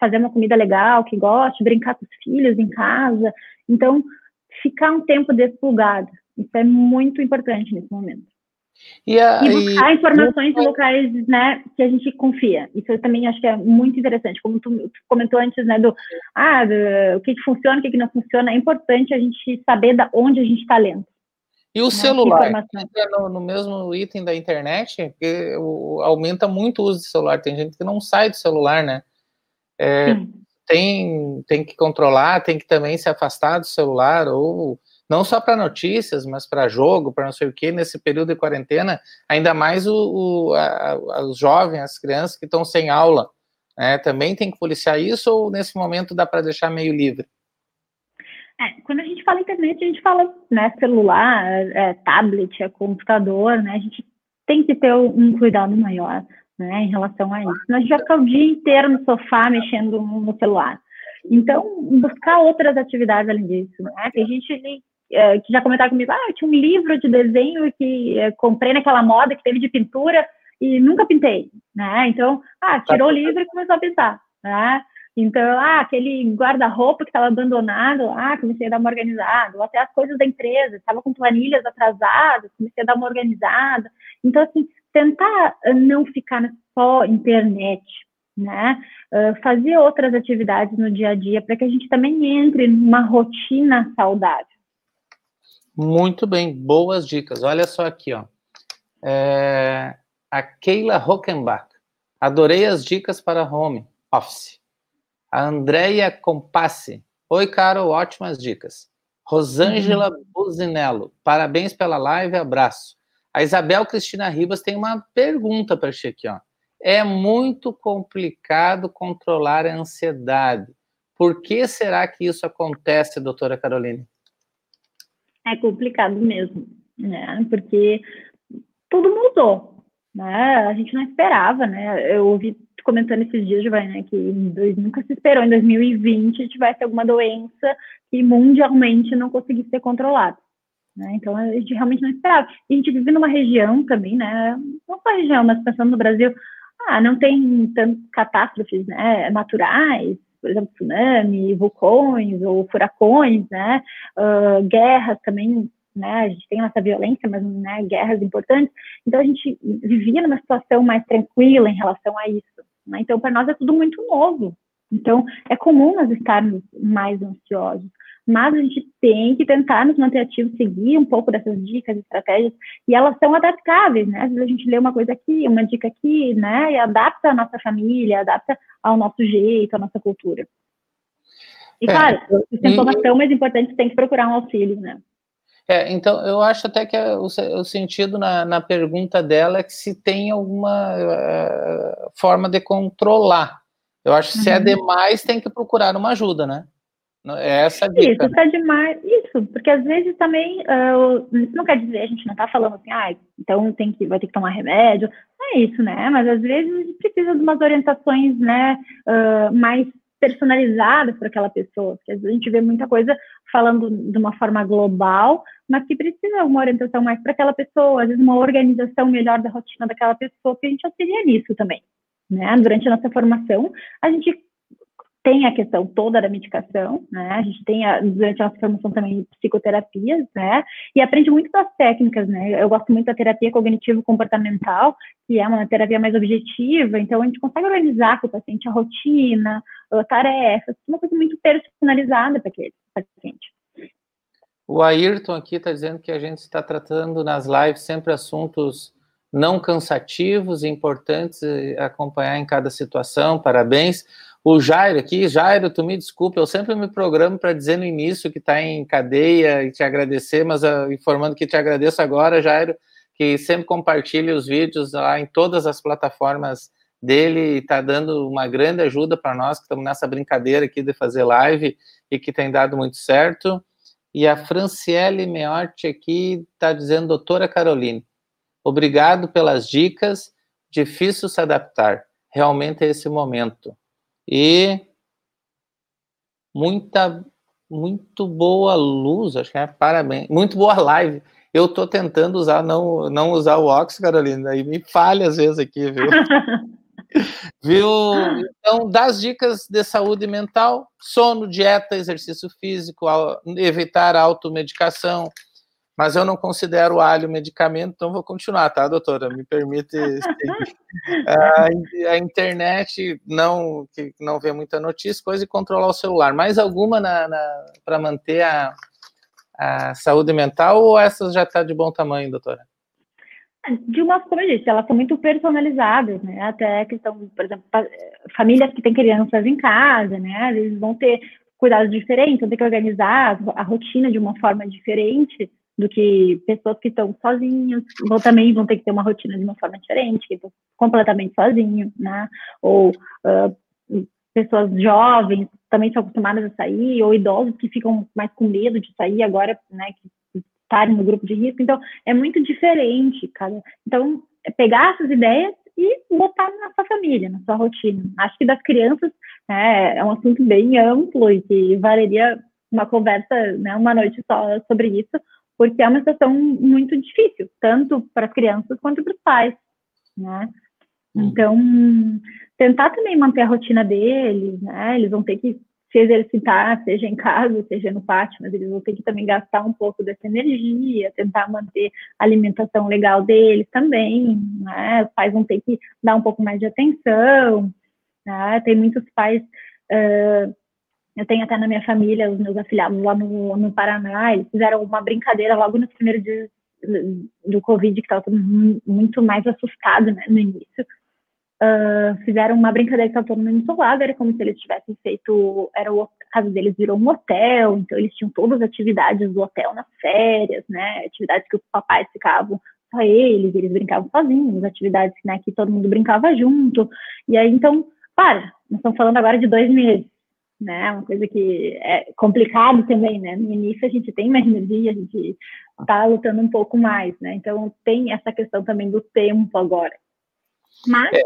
Fazer uma comida legal que goste, brincar com os filhos em casa. Então, ficar um tempo desplugado. Isso é muito importante nesse momento. E, a, e buscar e, informações em locais né, que a gente confia. Isso eu também acho que é muito interessante. Como tu, tu comentou antes, né, do, ah, do, o que, que funciona, o que, que não funciona, é importante a gente saber da onde a gente está lendo. E o né, celular, no, no, mesmo item da internet, que o, aumenta muito o uso de celular. Tem gente que não sai do celular, né? É, tem, tem que controlar, tem que também se afastar do celular, ou não só para notícias, mas para jogo, para não sei o que, nesse período de quarentena, ainda mais o, o a, os jovens, as crianças que estão sem aula, né, também tem que policiar isso ou nesse momento dá para deixar meio livre? É, quando a gente fala internet, a gente fala né, celular, é, tablet, é computador, né, a gente tem que ter um cuidado maior né, em relação a isso. Nós já ficar o dia inteiro no sofá mexendo no celular. Então, buscar outras atividades além disso. Né? Tem gente é, que já comentaram comigo, ah, tinha um livro de desenho que é, comprei naquela moda que teve de pintura e nunca pintei, né? Então, ah, tirou o livro e começou a pintar, né? Então, ah, aquele guarda-roupa que estava abandonado, ah, comecei a dar uma organizada, ou até as coisas da empresa, estava com planilhas atrasadas, comecei a dar uma organizada. Então, assim, tentar não ficar só internet, né? Uh, fazer outras atividades no dia a dia para que a gente também entre numa rotina saudável. Muito bem, boas dicas. Olha só aqui, ó. É, a Keila Rockenbach. Adorei as dicas para home office. A Andrea Compassi. Oi, Carol, ótimas dicas. Rosângela uhum. Buzinello. Parabéns pela live, abraço. A Isabel Cristina Ribas tem uma pergunta para ti aqui, ó. É muito complicado controlar a ansiedade. Por que será que isso acontece, doutora Caroline? É complicado mesmo, né? Porque tudo mudou, né? A gente não esperava, né? Eu ouvi comentando esses dias, Giovanni, né, que nunca se esperou em 2020 tivesse alguma doença que mundialmente não conseguisse ser controlada. Né? Então a gente realmente não esperava. E a gente vive numa região também, né? Não só região, mas pensando no Brasil, ah, não tem tantas catástrofes né, naturais, por exemplo, tsunami, vulcões ou furacões, né? Uh, guerras também, né? A gente tem essa violência, mas né, guerras importantes. Então a gente vivia numa situação mais tranquila em relação a isso. Né? Então para nós é tudo muito novo. Então é comum nós estarmos mais ansiosos mas a gente tem que tentar nos manter ativos, seguir um pouco dessas dicas, estratégias, e elas são adaptáveis, né? Às vezes a gente lê uma coisa aqui, uma dica aqui, né? E adapta a nossa família, adapta ao nosso jeito, à nossa cultura. E é, claro, se a informação mais importante tem que procurar um auxílio, né? É, então, eu acho até que o, o sentido na, na, pergunta dela é que se tem alguma uh, forma de controlar. Eu acho que se é uhum. é demais, tem que procurar uma ajuda, né? É essa a dica. Isso, tá demais. Isso, porque às vezes também, uh, isso não quer dizer, a gente não tá falando assim, ah, então tem que, vai ter que tomar remédio. Não é isso, né? Mas às vezes a gente precisa de umas orientações, né, uh, mais personalizadas para aquela pessoa. Porque às vezes a gente vê muita coisa falando de uma forma global, mas que precisa de uma orientação mais para aquela pessoa, às vezes uma organização melhor da rotina daquela pessoa, que a gente auxilia nisso também. Né? Durante a nossa formação, a gente tem a questão toda da medicação, né? A gente tem a, durante a nossa formação também psicoterapias, né? E aprende muito das técnicas, né? Eu gosto muito da terapia cognitivo comportamental, que é uma terapia mais objetiva, então a gente consegue organizar com o paciente a rotina, tarefas, uma coisa muito personalizada para aquele paciente. O Ayrton aqui está dizendo que a gente está tratando nas lives sempre assuntos não cansativos e importantes acompanhar em cada situação. Parabéns. O Jairo aqui, Jairo, tu me desculpa, eu sempre me programo para dizer no início que está em cadeia e te agradecer, mas uh, informando que te agradeço agora, Jairo, que sempre compartilha os vídeos lá em todas as plataformas dele e está dando uma grande ajuda para nós que estamos nessa brincadeira aqui de fazer live e que tem dado muito certo. E a Franciele Meotti aqui está dizendo, doutora Caroline, obrigado pelas dicas, difícil se adaptar, realmente é esse momento e muita muito boa luz, acho que é parabéns, muito boa live. Eu estou tentando usar, não, não usar o óxido, Carolina, e me falha às vezes aqui, viu? viu? Então, das dicas de saúde mental, sono, dieta, exercício físico, evitar automedicação, mas eu não considero o alho medicamento, então vou continuar, tá, doutora? Me permite a, a, internet não que não vê muita notícia, coisa e controlar o celular. Mais alguma para manter a, a saúde mental ou essas já está de bom tamanho, doutora? De uma, como eu disse, elas são muito personalizadas, né? Até a questão, por exemplo, famílias que têm crianças em casa, né? Eles vão ter cuidados diferentes, vão ter que organizar a rotina de uma forma diferente do que pessoas que estão sozinhas, vão também vão ter que ter uma rotina de uma forma diferente, que estão completamente sozinhos, né? Ou uh, pessoas jovens também são acostumadas a sair, ou idosos que ficam mais com medo de sair agora, né? Que estarem no grupo de risco. Então, é muito diferente, cara. Então, é pegar essas ideias e botar na sua família, na sua rotina. Acho que das crianças né, é um assunto bem amplo e que valeria uma conversa, né, uma noite só sobre isso, porque é uma situação muito difícil, tanto para as crianças quanto para os pais, né? Hum. Então, tentar também manter a rotina deles, né? Eles vão ter que se exercitar, seja em casa, seja no pátio, mas eles vão ter que também gastar um pouco dessa energia, tentar manter a alimentação legal deles também, né? Os pais vão ter que dar um pouco mais de atenção, né? Tem muitos pais uh, eu tenho até na minha família, os meus afilhados lá no, no Paraná, eles fizeram uma brincadeira logo nos primeiros dias do Covid, que estava todo mundo muito mais assustado né, no início. Uh, fizeram uma brincadeira que estava todo mundo isolado, era como se eles tivessem feito, era o, a casa deles virou um hotel, então eles tinham todas as atividades do hotel nas férias, né, atividades que os papais ficavam só eles, eles brincavam sozinhos, atividades né, que todo mundo brincava junto, e aí então, para, nós estamos falando agora de dois meses, né? Uma coisa que é complicado também, né? No início a gente tem mais energia, a gente está lutando um pouco mais, né? Então tem essa questão também do tempo agora. Mas é,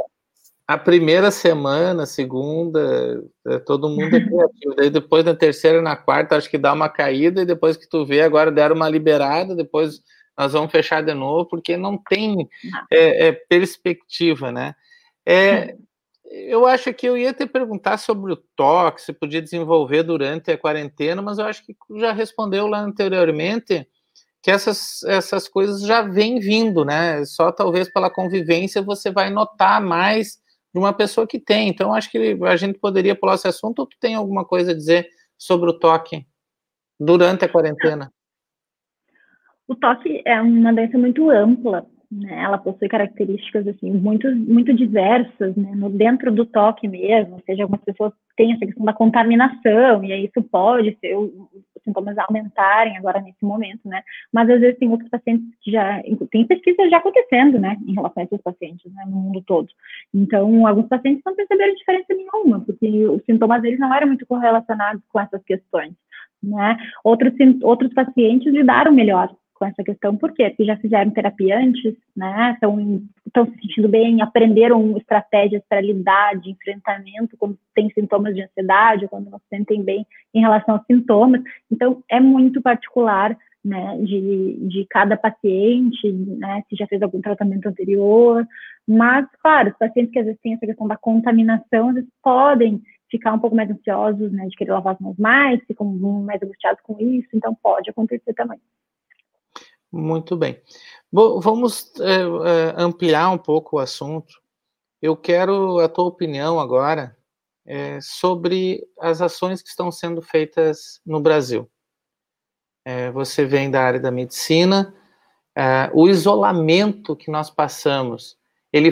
a primeira semana, segunda, é, todo mundo é criativo. Daí depois na terceira, na quarta, acho que dá uma caída e depois que tu vê agora deram uma liberada, depois nós vamos fechar de novo porque não tem é, é, perspectiva, né? É, eu acho que eu ia te perguntar sobre o toque, se podia desenvolver durante a quarentena, mas eu acho que já respondeu lá anteriormente que essas, essas coisas já vêm vindo, né? Só talvez pela convivência você vai notar mais de uma pessoa que tem. Então, acho que a gente poderia pular esse assunto ou tu tem alguma coisa a dizer sobre o toque durante a quarentena? O toque é uma doença muito ampla, né? Ela possui características assim muito muito diversas, né? No dentro do toque mesmo, ou seja, algumas pessoas têm essa questão da contaminação e aí isso pode ser os sintomas aumentarem agora nesse momento, né? Mas às vezes tem outros pacientes que já tem pesquisas já acontecendo, né, em relação a esses pacientes, né, no mundo todo. Então, alguns pacientes não perceberam diferença nenhuma, porque os sintomas deles não eram muito correlacionados com essas questões, né? Outros outros pacientes lidaram melhor com essa questão, por quê? Porque já fizeram terapia antes, né? Estão, se sentindo bem, aprenderam estratégias para lidar de enfrentamento quando tem sintomas de ansiedade, quando não se sentem bem em relação aos sintomas. Então, é muito particular, né, de, de cada paciente, né, se já fez algum tratamento anterior. Mas, claro, os pacientes que às vezes têm essa questão da contaminação, eles podem ficar um pouco mais ansiosos, né, de querer lavar as mãos mais, ficam mais angustiados com isso, então pode acontecer também. Muito bem. Bom, vamos é, ampliar um pouco o assunto. Eu quero a tua opinião agora é, sobre as ações que estão sendo feitas no Brasil. É, você vem da área da medicina, o isolamento que nós passamos, ele,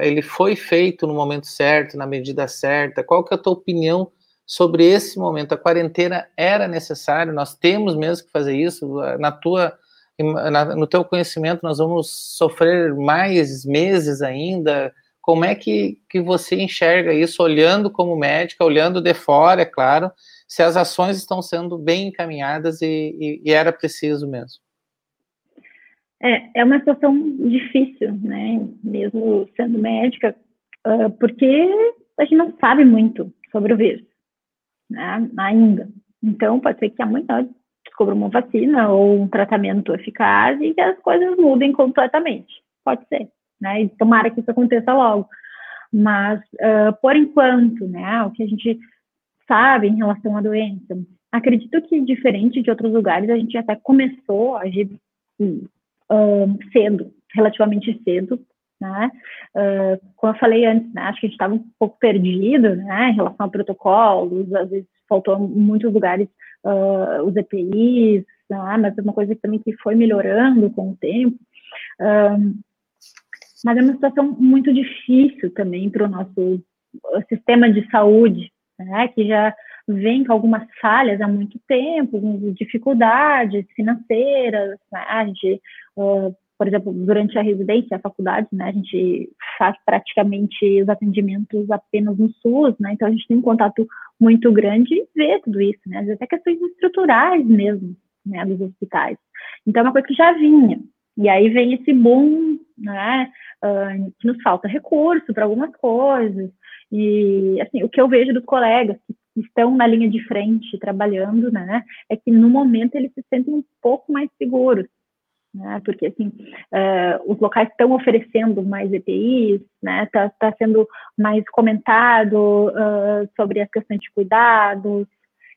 ele foi feito no momento certo, na medida certa? Qual que é a tua opinião sobre esse momento? A quarentena era necessária? Nós temos mesmo que fazer isso? Na tua no teu conhecimento nós vamos sofrer mais meses ainda? Como é que, que você enxerga isso, olhando como médica, olhando de fora, é claro, se as ações estão sendo bem encaminhadas e, e, e era preciso mesmo? É, é uma situação difícil, né? Mesmo sendo médica, uh, porque a gente não sabe muito sobre o vírus, né? Ainda. Então, pode ser que amanhã descubra uma vacina ou um tratamento eficaz e que as coisas mudem completamente. Pode ser, né? E tomara que isso aconteça logo. Mas, uh, por enquanto, né, o que a gente sabe em relação à doença, acredito que, diferente de outros lugares, a gente até começou a agir uh, cedo, relativamente cedo, né? Uh, como eu falei antes, né, acho que a gente estava um pouco perdido, né, em relação a protocolos, às vezes faltou muitos lugares uh, os EPIs, né, mas é uma coisa que também que foi melhorando com o tempo. Uh, mas é uma situação muito difícil também para o nosso sistema de saúde, né, que já vem com algumas falhas há muito tempo, dificuldades financeiras, né, de, uh, por exemplo, durante a residência, a faculdade, né, a gente faz praticamente os atendimentos apenas no SUS, né, então a gente tem um contato muito grande vê tudo isso, né, até questões estruturais mesmo, né, dos hospitais. Então é uma coisa que já vinha, e aí vem esse boom, né, uh, que nos falta recurso para algumas coisas, e assim, o que eu vejo dos colegas que estão na linha de frente trabalhando, né, é que no momento eles se sentem um pouco mais seguros, né? Porque assim, uh, os locais estão oferecendo mais EPIs, né? Está tá sendo mais comentado uh, sobre as questões de cuidados.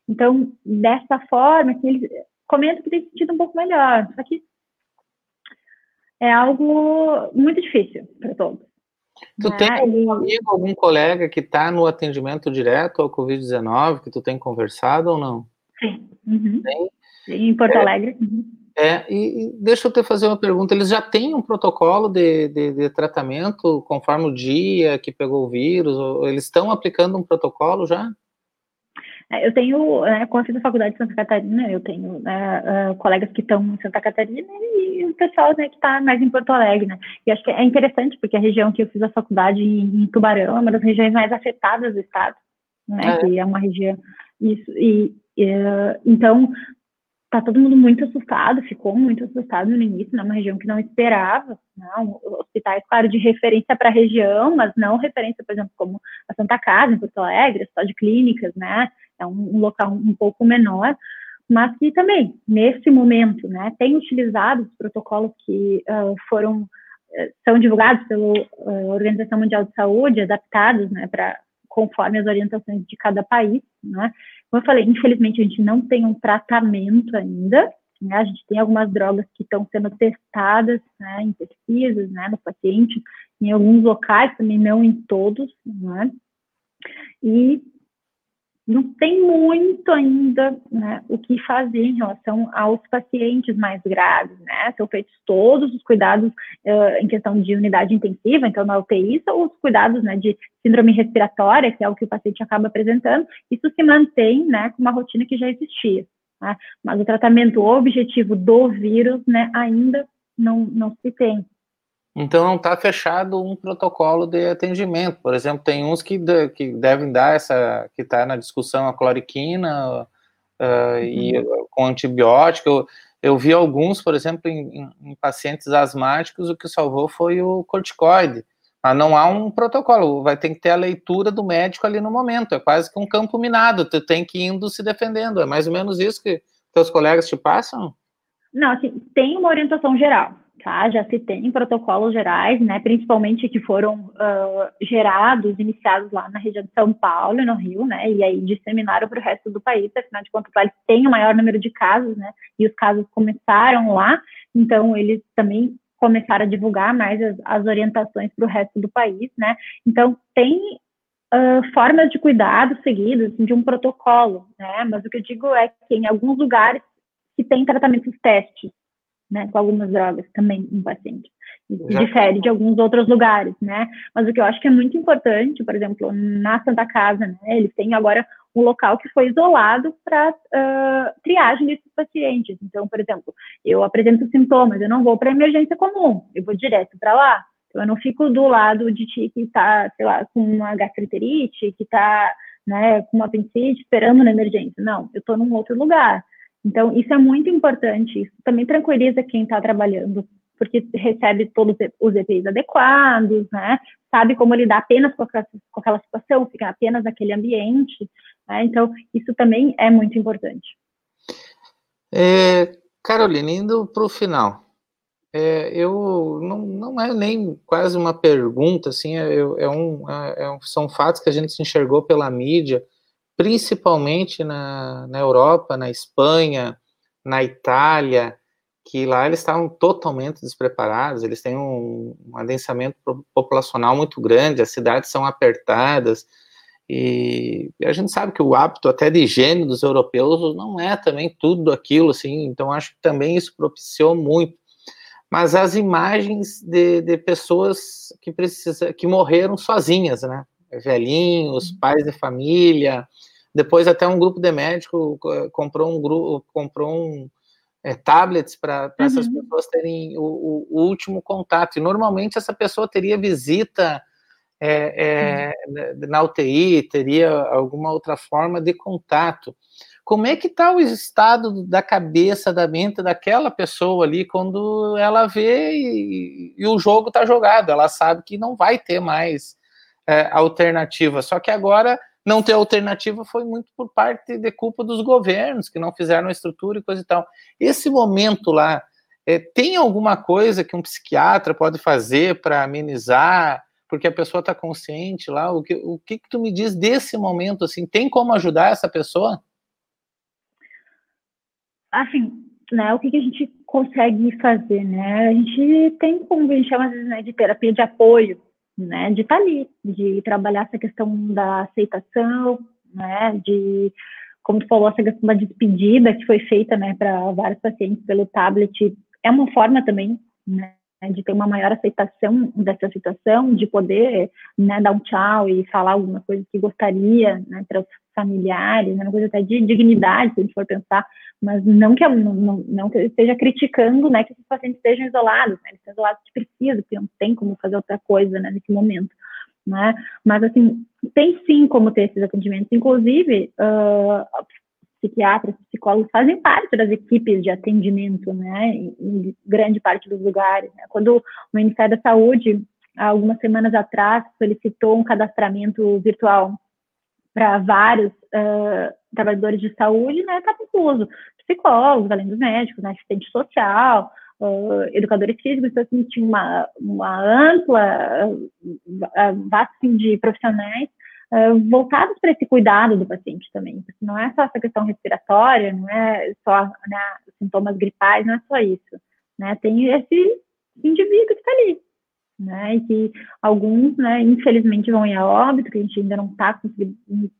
Então, dessa forma, assim, eles comentam que tem sentido um pouco melhor. Só que é algo muito difícil para todos. Tu né? tem algum amigo, algum colega que está no atendimento direto ao Covid-19 que tu tem conversado ou não? Sim. Uhum. Tem? Em Porto é, Alegre. Uhum. É, e, e, deixa eu te fazer uma pergunta. Eles já têm um protocolo de, de, de tratamento conforme o dia que pegou o vírus? eles estão aplicando um protocolo já? É, eu tenho, né, com a faculdade de Santa Catarina, eu tenho né, uh, colegas que estão em Santa Catarina e o pessoal né, que está mais em Porto Alegre, né? E acho que é interessante, porque a região que eu fiz a faculdade em, Tubarão é uma das regiões mais afetadas do estado, né? É. Que é uma região... Isso, e, então, tá todo mundo muito assustado, ficou muito assustado no início, numa né, região que não esperava, não, hospitais, claro, de referência para a região, mas não referência, por exemplo, como a Santa Casa, em Porto Alegre, só de clínicas, né, é um, um, local um pouco menor, mas que também, nesse momento, né, tem utilizado os protocolos que uh, foram, uh, são divulgados pela uh, Organização Mundial de Saúde, adaptados, né, para conforme as orientações de cada país, né, como eu falei, infelizmente a gente não tem um tratamento ainda, né? A gente tem algumas drogas que estão sendo testadas né, em pesquisas, né, nos pacientes, em alguns locais, também não em todos, né? E não tem muito ainda né, o que fazer em relação aos pacientes mais graves, né? São feitos todos os cuidados uh, em questão de unidade intensiva, então na UTI, são os cuidados né, de síndrome respiratória, que é o que o paciente acaba apresentando, isso se mantém né, com uma rotina que já existia. Né? Mas o tratamento objetivo do vírus né, ainda não, não se tem. Então não está fechado um protocolo de atendimento. Por exemplo, tem uns que, de, que devem dar essa, que está na discussão a cloriquina uh, uhum. e com antibiótico. Eu, eu, vi alguns, por exemplo, em, em, pacientes asmáticos, o que salvou foi o corticoide. Mas não há um protocolo, vai ter que ter a leitura do médico ali no momento. É quase que um campo minado, tu tem que ir indo se defendendo. É mais ou menos isso que teus colegas te passam? Não, assim, tem uma orientação geral tá? Já se tem protocolos gerais, né? Principalmente que foram uh, gerados, iniciados lá na região de São Paulo no Rio, né? E aí disseminaram para o resto do país, afinal de contas, eles têm o maior número de casos, né? E os casos começaram lá, então eles também começaram a divulgar mais as, as orientações para o resto do país, né? Então tem Uh, formas de cuidado seguidas assim, de um protocolo, né? Mas o que eu digo é que em alguns lugares se tem tratamentos testes, né, com algumas drogas também em paciente. Difere de alguns outros lugares, né? Mas o que eu acho que é muito importante, por exemplo, na Santa Casa, né, eles têm agora um local que foi isolado para uh, triagem desses pacientes. Então, por exemplo, eu apresento sintomas, eu não vou para emergência comum, eu vou direto para lá. Então, eu não fico do lado de ti que está, sei lá, com uma gastroenterite, que está né, com uma apendicite, esperando na emergência. Não, eu estou num outro lugar. Então, isso é muito importante. Isso também tranquiliza quem está trabalhando, porque recebe todos os EPIs adequados, né? Sabe como lidar apenas com aquela, com aquela situação, ficar apenas naquele ambiente. Né? Então, isso também é muito importante. É, Carolina, indo para o final, é, eu não, não é nem quase uma pergunta, assim, é, é, um, é, é são fatos que a gente enxergou pela mídia, principalmente na, na Europa, na Espanha, na Itália, que lá eles estavam totalmente despreparados, eles têm um, um adensamento populacional muito grande, as cidades são apertadas, e a gente sabe que o hábito até de higiene dos europeus não é também tudo aquilo, assim, então acho que também isso propiciou muito. Mas as imagens de, de pessoas que precisa, que morreram sozinhas, né? Velhinhos, uhum. pais de família, depois até um grupo de médicos comprou um grupo, comprou um, é, tablets para uhum. essas pessoas terem o, o, o, último contato. E normalmente essa pessoa teria visita é, é, na UTI, teria alguma outra forma de contato. Como é que está o estado da cabeça, da mente daquela pessoa ali quando ela vê e, e o jogo está jogado? Ela sabe que não vai ter mais é, alternativa. Só que agora não ter alternativa foi muito por parte de culpa dos governos que não fizeram a estrutura e coisa e tal. Esse momento lá, é, tem alguma coisa que um psiquiatra pode fazer para amenizar porque a pessoa está consciente lá. O que, o que, que tu me diz desse momento? Assim, tem como ajudar essa pessoa? Assim, né? O que, que a gente consegue fazer, né? A gente tem como a gente chama né, de terapia de apoio, né? De estar tá ali, de trabalhar essa questão da aceitação, né? De como tu falou, essa questão da despedida que foi feita, né, para vários pacientes pelo tablet, é uma forma também, né, de ter uma maior aceitação dessa situação, de poder né, dar um tchau e falar alguma coisa que gostaria né, para familiares, né, uma coisa até de dignidade, se a gente for pensar, mas não que, não, não que eu esteja criticando né, que esses pacientes estejam isolados, né, eles estão isolados de precisa, porque não tem como fazer outra coisa né, nesse momento. Né? Mas, assim, tem sim como ter esses atendimentos. Inclusive, uh, psiquiatras, psicólogos fazem parte das equipes de atendimento, né, em grande parte dos lugares. Né? Quando o Ministério da Saúde, há algumas semanas atrás, solicitou um cadastramento virtual para vários uh, trabalhadores de saúde, né, estava incluso psicólogos, além dos médicos, né, assistente social, uh, educadores físicos, então assim, tinha uma, uma ampla, uh, vasta assim, de profissionais uh, voltados para esse cuidado do paciente também, porque não é só essa questão respiratória, não é só né, sintomas gripais, não é só isso, né? Tem esse indivíduo que está ali, né? E que alguns, né, infelizmente vão ir a óbito, que a gente ainda não está conseguindo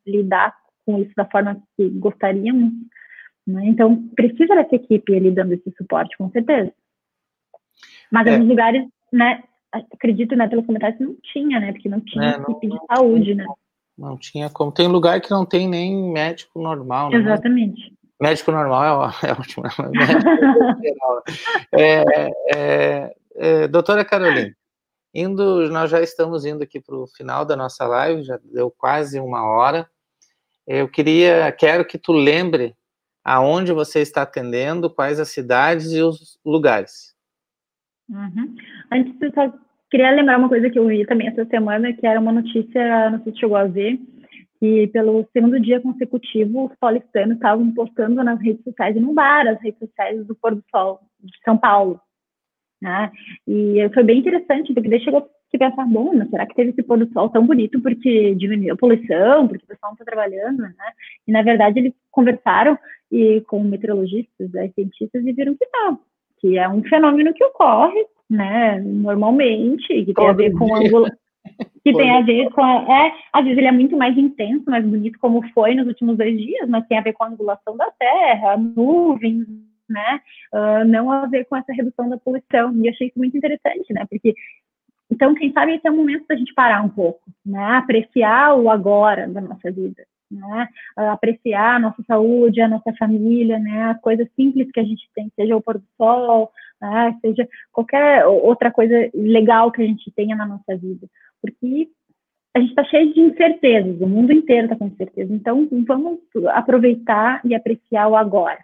lidar com isso da forma que gostaríamos, né? Então, precisa dessa equipe ali dando esse suporte, com certeza. Mas é. em lugares, né, acredito, né, pelos comentários, não tinha, né, porque não tinha é, equipe não, de saúde, né. Não tinha como. Tem lugar que não tem nem médico normal, né? Exatamente. Médico normal é, é ótimo. é, é, é, doutora Carolina, indo, nós já estamos indo aqui para o final da nossa live, já deu quase uma hora. Eu queria, quero que tu lembre aonde você está atendendo, quais as cidades e os lugares. Uhum. Antes, eu só Queria lembrar uma coisa que eu vi também essa semana, que era uma notícia, não sei se chegou a ver, que pelo segundo dia consecutivo, os paulistanos estavam postando nas redes sociais, bar, as redes sociais do Pôr do Sol de São Paulo. Né? E foi bem interessante, porque daí chegou a pensar, bom, mas será que teve esse pôr do sol tão bonito porque diminuiu a poluição, porque o pessoal não está trabalhando, né? E, na verdade, eles conversaram e, com meteorologistas, né, cientistas, e viram que não, que é um fenômeno que ocorre né, normalmente, que tem a ver com ângulo, que tem a ver com, é, às vezes ele é muito mais intenso, mais bonito, como foi nos últimos dois dias, mas tem a ver com a angulação da Terra, nuvens, né, uh, não a ver com essa redução da poluição, e achei isso muito interessante, né, porque, então, quem sabe esse é o momento da gente parar um pouco, né, apreciar o agora da nossa vida, né? apreciar a nossa saúde, a nossa família, né? As coisas simples que a gente tem, seja o pôr do sol, né? seja qualquer outra coisa legal que a gente tenha na nossa vida, porque a gente está cheio de incertezas, o mundo inteiro está com incerteza, então vamos aproveitar e apreciar o agora,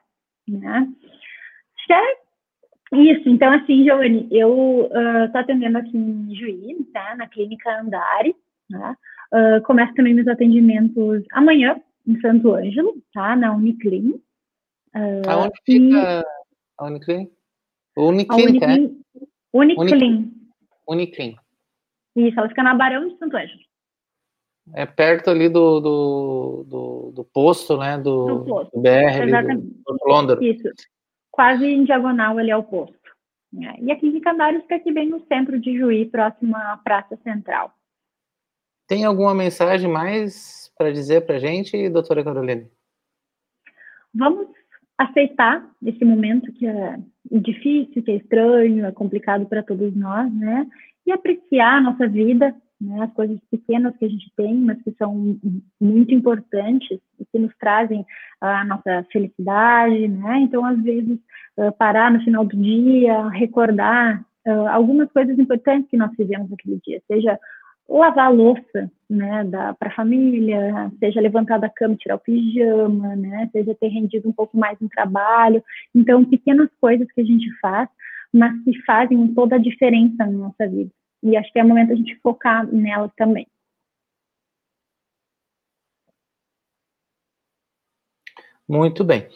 né? Isso, então assim, Giovanni, eu estou uh, atendendo aqui em Juiz, tá? na clínica Andari, né? Uh, começo também meus atendimentos amanhã, em Santo Ângelo, tá? Na Uniclin. Uh, Aonde fica a Uniclinic? Uniclinic, a Uniclin, é? Uniclin. Uniclin. Isso, ela fica na Barão de Santo Ângelo. É perto ali do, do, do, do posto, né? Do, do, posto. BR, Exatamente. do, do Londres. Isso, quase em diagonal ali ao posto. É. E a Clínica Andares fica aqui bem no centro de Juí, próximo à Praça Central. Tem alguma mensagem mais para dizer para a gente, doutora Carolina? Vamos aceitar esse momento que é difícil, que é estranho, é complicado para todos nós, né? E apreciar a nossa vida, né? As coisas pequenas que a gente tem, mas que são muito importantes e que nos trazem a nossa felicidade, né? Então, às vezes, parar no final do dia, recordar algumas coisas importantes que nós fizemos naquele dia, seja lavar a louça, né, para a família, seja levantar da cama, tirar o pijama, né, seja ter rendido um pouco mais no trabalho. Então, pequenas coisas que a gente faz, mas que fazem toda a diferença na nossa vida. E acho que é o momento a gente focar nelas também. Muito bem.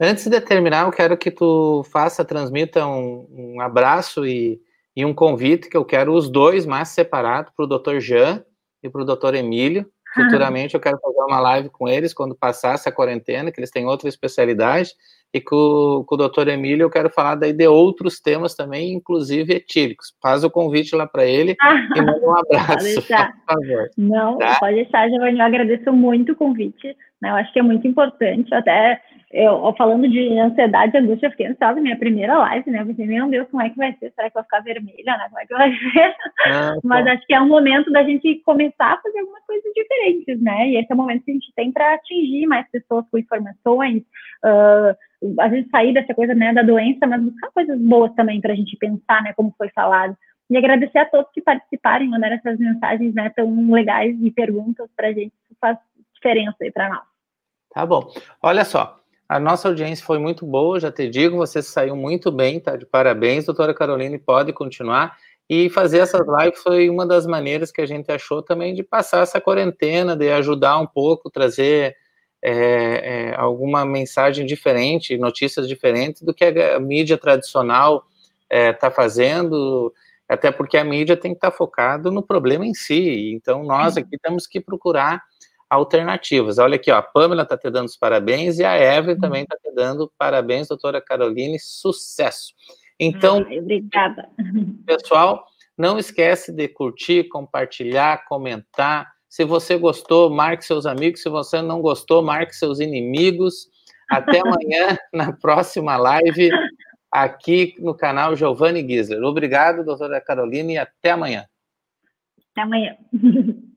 Antes de terminar, eu quero que tu faça, transmita um, um abraço e e um convite que eu quero os dois mais separados para o Dr. Jean e para o Dr. Emílio. Futuramente eu quero fazer uma live com eles quando passar essa quarentena, que eles têm outra especialidade, e com, com o Dr. Emílio eu quero falar daí de outros temas também, inclusive etílicos. Faz o convite lá para ele e manda um abraço, por favor. Não, tá? pode deixar, Giovanni, eu agradeço muito o convite, né? eu acho que é muito importante, até eu falando de ansiedade e angústia, eu fiquei ansiosa minha primeira live, né? Eu pensei, meu Deus, como é que vai ser? Será que vai ficar vermelha, né? Como é que vai ser? Ah, Mas acho que é um momento da gente começar a fazer algumas coisas diferentes, né? E esse é o momento que a gente tem para atingir mais pessoas com informações, uh, a gente sair dessa coisa né, da doença, mas buscar coisas boas também para a gente pensar, né? Como foi falado. E agradecer a todos que participaram, mandaram essas mensagens né, tão legais e perguntas para a gente, isso faz diferença aí para nós. Tá bom. Olha só, a nossa audiência foi muito boa, já te digo, você saiu muito bem, tá? De parabéns, doutora Caroline, pode continuar. E fazer essas lives foi uma das maneiras que a gente achou também de passar essa quarentena, de ajudar um pouco, trazer é, é, alguma mensagem diferente, notícias diferentes do que a, mídia tradicional está é, fazendo, até porque a mídia tem que estar tá focado no problema em si. Então, nós aqui temos que procurar alternativas. Olha aqui, ó, a Pamela está te dando os parabéns e a Evelyn também está te dando parabéns, doutora Caroline, sucesso. Então, Ai, obrigada. Pessoal, não esquece de curtir, compartilhar, comentar. Se você gostou, marque seus amigos. Se você não gostou, marque seus inimigos. Até amanhã, na próxima live, aqui no canal Giovanni Gisler. Obrigado, doutora Caroline, e até amanhã. Até amanhã.